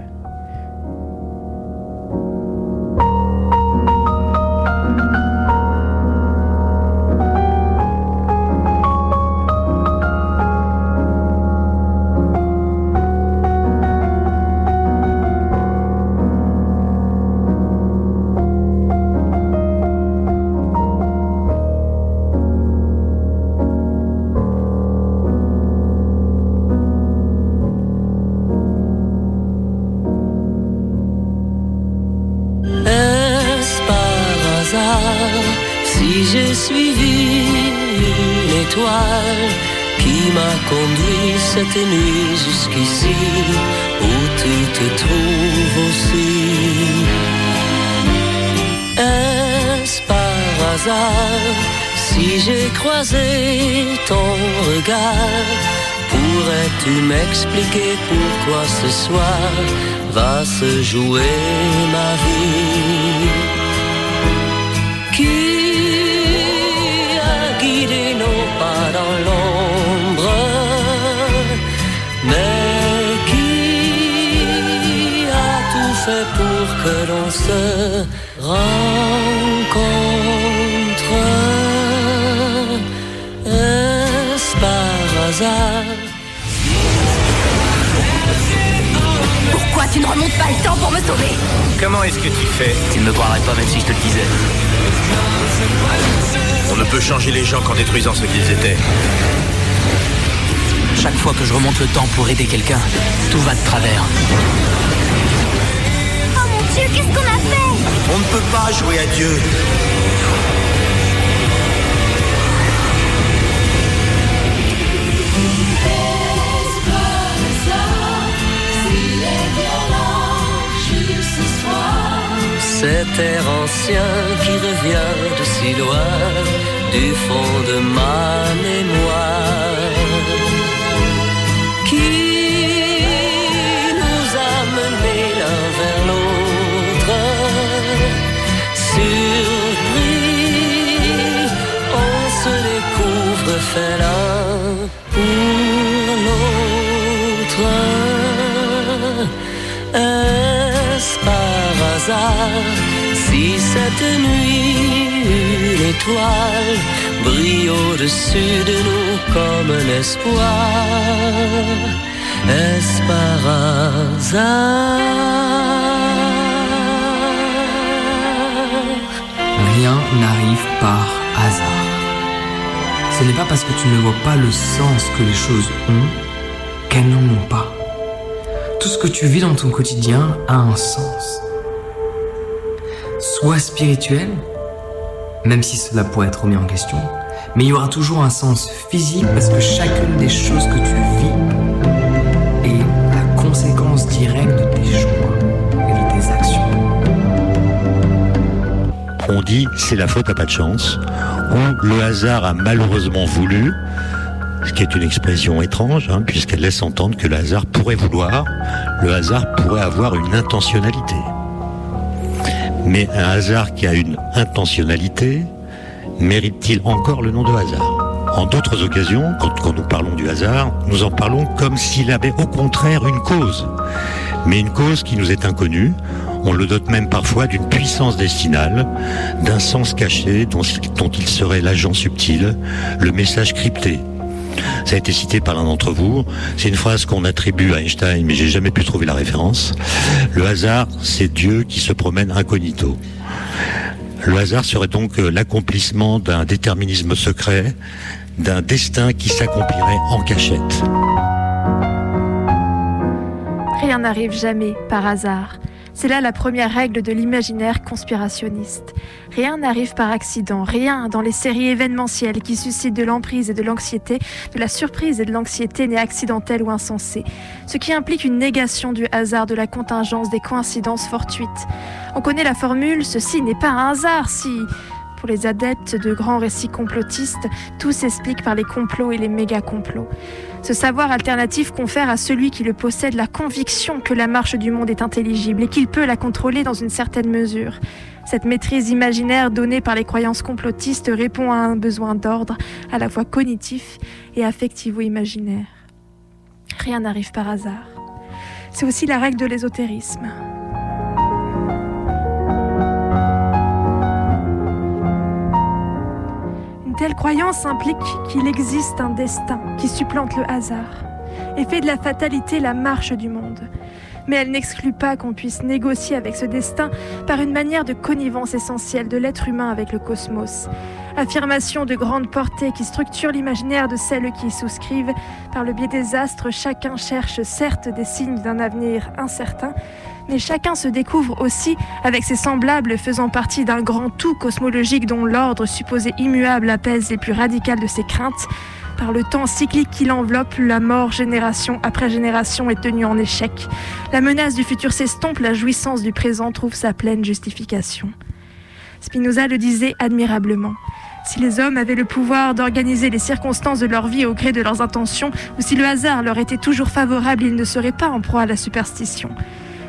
Cette nuit jusqu'ici où tu te trouves aussi. Est-ce par hasard si j'ai croisé ton regard? Pourrais-tu m'expliquer pourquoi ce soir va se jouer ma vie? Que l'on se rencontre Est-ce par hasard? Pourquoi tu ne remontes pas le temps pour me sauver? Comment est-ce que tu fais? Tu ne me croirais pas même si je te le disais. On ne peut changer les gens qu'en détruisant ce qu'ils étaient. Chaque fois que je remonte le temps pour aider quelqu'un, tout va de travers. Dieu, qu'est-ce qu'on a fait On ne peut pas jouer à Dieu. Cet air ancien qui revient de si loin, du fond de ma mémoire, l'un pour l'autre. Est-ce par hasard si cette nuit une étoile brille au-dessus de nous comme un espoir? Est-ce par hasard? Rien n'arrive par hasard. Ce n'est pas parce que tu ne vois pas le sens que les choses ont qu'elles n'en ont pas. Tout ce que tu vis dans ton quotidien a un sens. Soit spirituel, même si cela pourrait être remis en question, mais il y aura toujours un sens physique parce que chacune des choses que tu vis est la conséquence directe de tes choix et de tes actions. On dit c'est la faute à pas de chance, ou le hasard a malheureusement voulu, ce qui est une expression étrange, hein, puisqu'elle laisse entendre que le hasard pourrait vouloir, le hasard pourrait avoir une intentionnalité. Mais un hasard qui a une intentionnalité, mérite-t-il encore le nom de hasard? En d'autres occasions, quand nous parlons du hasard, nous en parlons comme s'il avait au contraire une cause. Mais une cause qui nous est inconnue, on le dote même parfois d'une puissance destinale, d'un sens caché dont, dont il serait l'agent subtil, le message crypté. Ça a été cité par l'un d'entre vous. C'est une phrase qu'on attribue à Einstein, mais j'ai jamais pu trouver la référence. Le hasard, c'est Dieu qui se promène incognito. Le hasard serait donc l'accomplissement d'un déterminisme secret, d'un destin qui s'accomplirait en cachette. Rien n'arrive jamais par hasard. C'est là la première règle de l'imaginaire conspirationniste. Rien n'arrive par accident, rien dans les séries événementielles qui suscitent de l'emprise et de l'anxiété, de la surprise et de l'anxiété n'est accidentel ou insensé, ce qui implique une négation du hasard, de la contingence, des coïncidences fortuites. On connaît la formule, ceci n'est pas un hasard si... Pour les adeptes de grands récits complotistes, tout s'explique par les complots et les méga-complots. Ce savoir alternatif confère à celui qui le possède la conviction que la marche du monde est intelligible et qu'il peut la contrôler dans une certaine mesure. Cette maîtrise imaginaire donnée par les croyances complotistes répond à un besoin d'ordre, à la fois cognitif et affectivo-imaginaire. Rien n'arrive par hasard. C'est aussi la règle de l'ésotérisme. Telle croyance implique qu'il existe un destin qui supplante le hasard et fait de la fatalité la marche du monde. Mais elle n'exclut pas qu'on puisse négocier avec ce destin par une manière de connivence essentielle de l'être humain avec le cosmos. Affirmation de grande portée qui structure l'imaginaire de celles qui y souscrivent. Par le biais des astres, chacun cherche certes des signes d'un avenir incertain, mais chacun se découvre aussi avec ses semblables faisant partie d'un grand tout cosmologique dont l'ordre supposé immuable apaise les plus radicales de ses craintes. Par le temps cyclique qui l'enveloppe, la mort génération après génération est tenue en échec. La menace du futur s'estompe, la jouissance du présent trouve sa pleine justification. Spinoza le disait admirablement. Si les hommes avaient le pouvoir d'organiser les circonstances de leur vie au gré de leurs intentions, ou si le hasard leur était toujours favorable, ils ne seraient pas en proie à la superstition.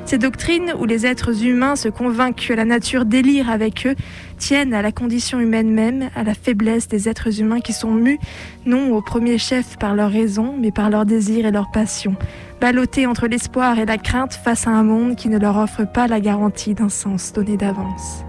Ces doctrines, où les êtres humains se convainquent que la nature délire avec eux, tiennent à la condition humaine même, à la faiblesse des êtres humains qui sont mus, non au premier chef par leur raison, mais par leur désir et leur passion, ballottés entre l'espoir et la crainte face à un monde qui ne leur offre pas la garantie d'un sens donné d'avance.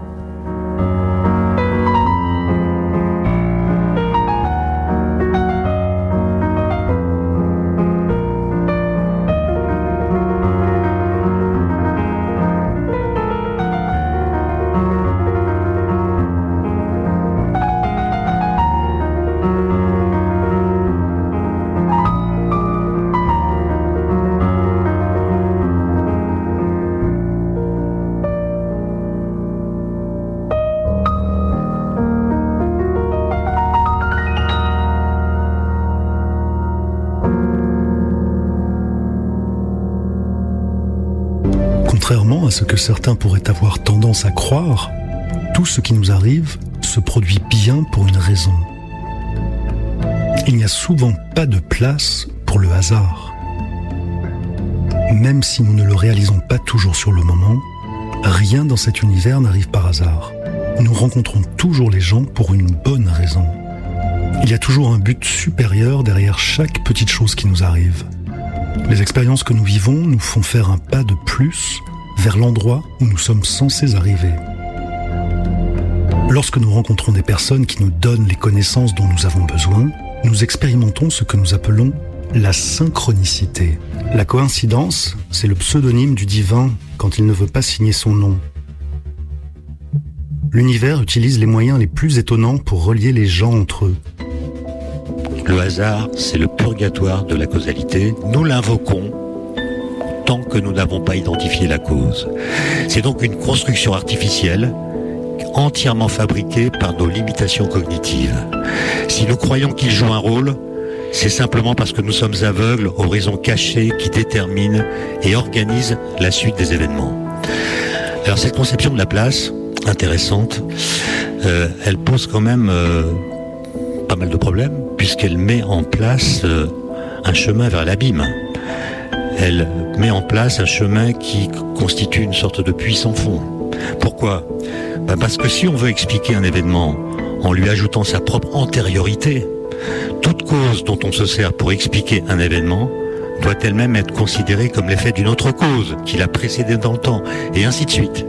Ce que certains pourraient avoir tendance à croire, tout ce qui nous arrive se produit bien pour une raison. Il n'y a souvent pas de place pour le hasard. Même si nous ne le réalisons pas toujours sur le moment, rien dans cet univers n'arrive par hasard. Nous rencontrons toujours les gens pour une bonne raison. Il y a toujours un but supérieur derrière chaque petite chose qui nous arrive. Les expériences que nous vivons nous font faire un pas de plus vers l'endroit où nous sommes censés arriver. Lorsque nous rencontrons des personnes qui nous donnent les connaissances dont nous avons besoin, nous expérimentons ce que nous appelons la synchronicité. La coïncidence, c'est le pseudonyme du divin quand il ne veut pas signer son nom. L'univers utilise les moyens les plus étonnants pour relier les gens entre eux. Le hasard, c'est le purgatoire de la causalité. Nous l'invoquons que nous n'avons pas identifié la cause. C'est donc une construction artificielle entièrement fabriquée par nos limitations cognitives. Si nous croyons qu'il joue un rôle, c'est simplement parce que nous sommes aveugles aux raisons cachées qui déterminent et organisent la suite des événements. Alors cette conception de la place, intéressante, euh, elle pose quand même euh, pas mal de problèmes, puisqu'elle met en place euh, un chemin vers l'abîme. Elle met en place un chemin qui constitue une sorte de puits sans fond. Pourquoi? Ben Parce que si on veut expliquer un événement en lui ajoutant sa propre antériorité, toute cause dont on se sert pour expliquer un événement doit elle-même être considérée comme l'effet d'une autre cause qui l'a précédée dans le temps, et ainsi de suite.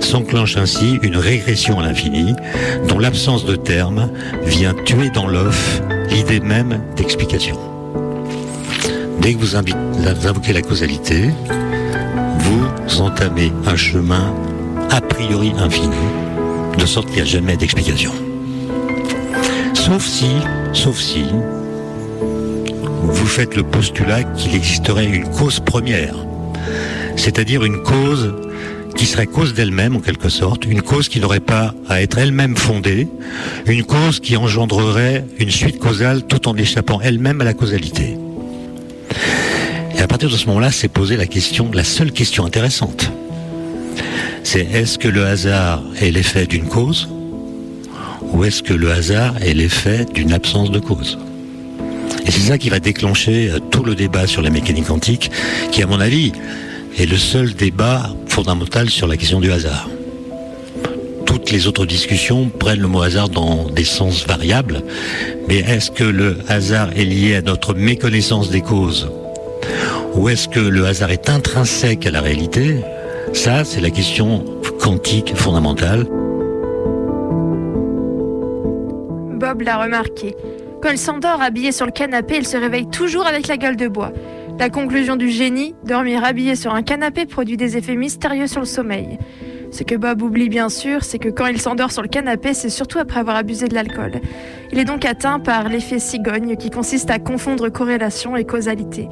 S'enclenche ainsi une régression à l'infini, dont l'absence de terme vient tuer dans l'œuf l'idée même d'explication. Dès que vous invoquez la causalité, vous entamez un chemin a priori infini, de sorte qu'il n'y a jamais d'explication. Sauf si, sauf si, vous faites le postulat qu'il existerait une cause première, c'est-à-dire une cause qui serait cause d'elle-même en quelque sorte, une cause qui n'aurait pas à être elle-même fondée, une cause qui engendrerait une suite causale tout en échappant elle-même à la causalité. Et à partir de ce moment-là, c'est posé la question, la seule question intéressante. C'est est-ce que le hasard est l'effet d'une cause ou est-ce que le hasard est l'effet d'une absence de cause? Et c'est ça qui va déclencher euh, tout le débat sur la mécanique quantique, qui à mon avis est le seul débat fondamental sur la question du hasard. Toutes les autres discussions prennent le mot hasard dans des sens variables, mais est-ce que le hasard est lié à notre méconnaissance des causes? Ou est-ce que le hasard est intrinsèque à la réalité? Ça, c'est la question quantique fondamentale. Bob l'a remarqué. Quand il s'endort habillé sur le canapé, il se réveille toujours avec la gueule de bois. La conclusion du génie, dormir habillé sur un canapé produit des effets mystérieux sur le sommeil. Ce que Bob oublie bien sûr, c'est que quand il s'endort sur le canapé, c'est surtout après avoir abusé de l'alcool. Il est donc atteint par l'effet cigogne qui consiste à confondre corrélation et causalité.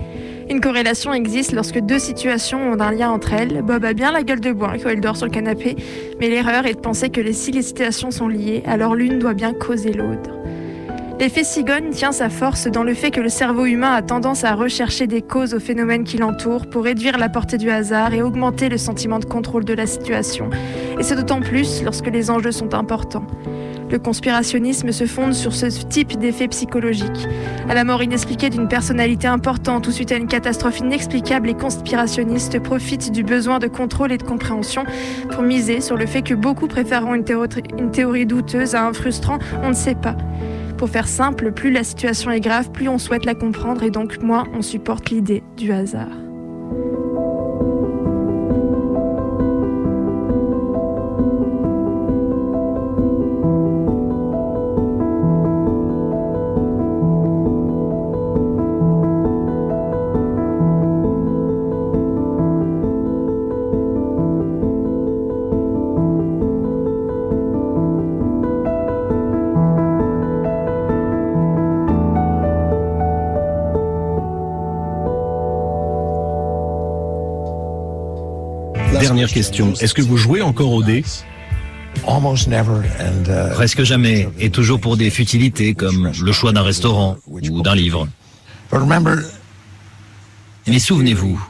Une corrélation existe lorsque deux situations ont un lien entre elles. Bob a bien la gueule de bois quand il dort sur le canapé, mais l'erreur est de penser que les si les situations sont liées, alors l'une doit bien causer l'autre. L'effet cigogne tient sa force dans le fait que le cerveau humain a tendance à rechercher des causes aux phénomènes qui l'entourent pour réduire la portée du hasard et augmenter le sentiment de contrôle de la situation. Et c'est d'autant plus lorsque les enjeux sont importants. Le conspirationnisme se fonde sur ce type d'effet psychologique. À la mort inexpliquée d'une personnalité importante ou suite à une catastrophe inexplicable, les conspirationnistes profitent du besoin de contrôle et de compréhension pour miser sur le fait que beaucoup préféreront une, une théorie douteuse à un frustrant on ne sait pas. Pour faire simple, plus la situation est grave, plus on souhaite la comprendre et donc moins on supporte l'idée du hasard. Question. Est-ce que vous jouez encore au dé? Presque jamais, et toujours pour des futilités comme le choix d'un restaurant ou d'un livre. Mais souvenez-vous,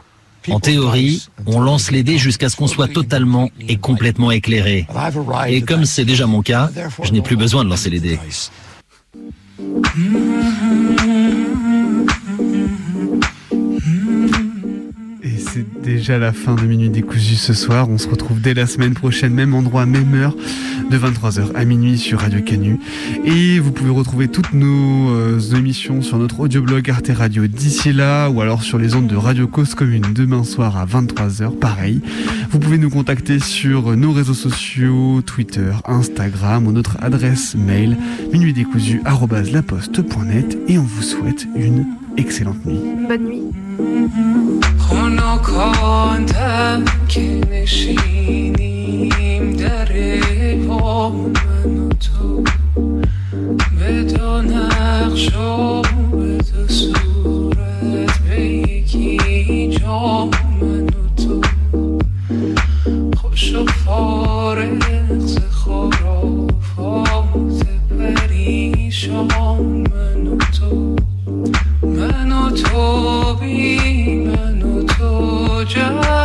en théorie, on lance les dés jusqu'à ce qu'on soit totalement et complètement éclairé. Et comme c'est déjà mon cas, je n'ai plus besoin de lancer les dés. C'est déjà la fin de Minuit décousu ce soir. On se retrouve dès la semaine prochaine, même endroit, même heure, de 23h à minuit sur Radio Canu. Et vous pouvez retrouver toutes nos euh, émissions sur notre audioblog Arte Radio d'ici là, ou alors sur les ondes de Radio Cause Commune demain soir à 23h, pareil. Vous pouvez nous contacter sur nos réseaux sociaux, Twitter, Instagram ou notre adresse mail minuitdécousu.laposte.net et on vous souhaite une excellente nuit. Bonne nuit. به دو نقش و به دو صورت به یکی جا من و تو خوش و فارغ ز خرافات پریشان من و تو تو بی من و تو جهان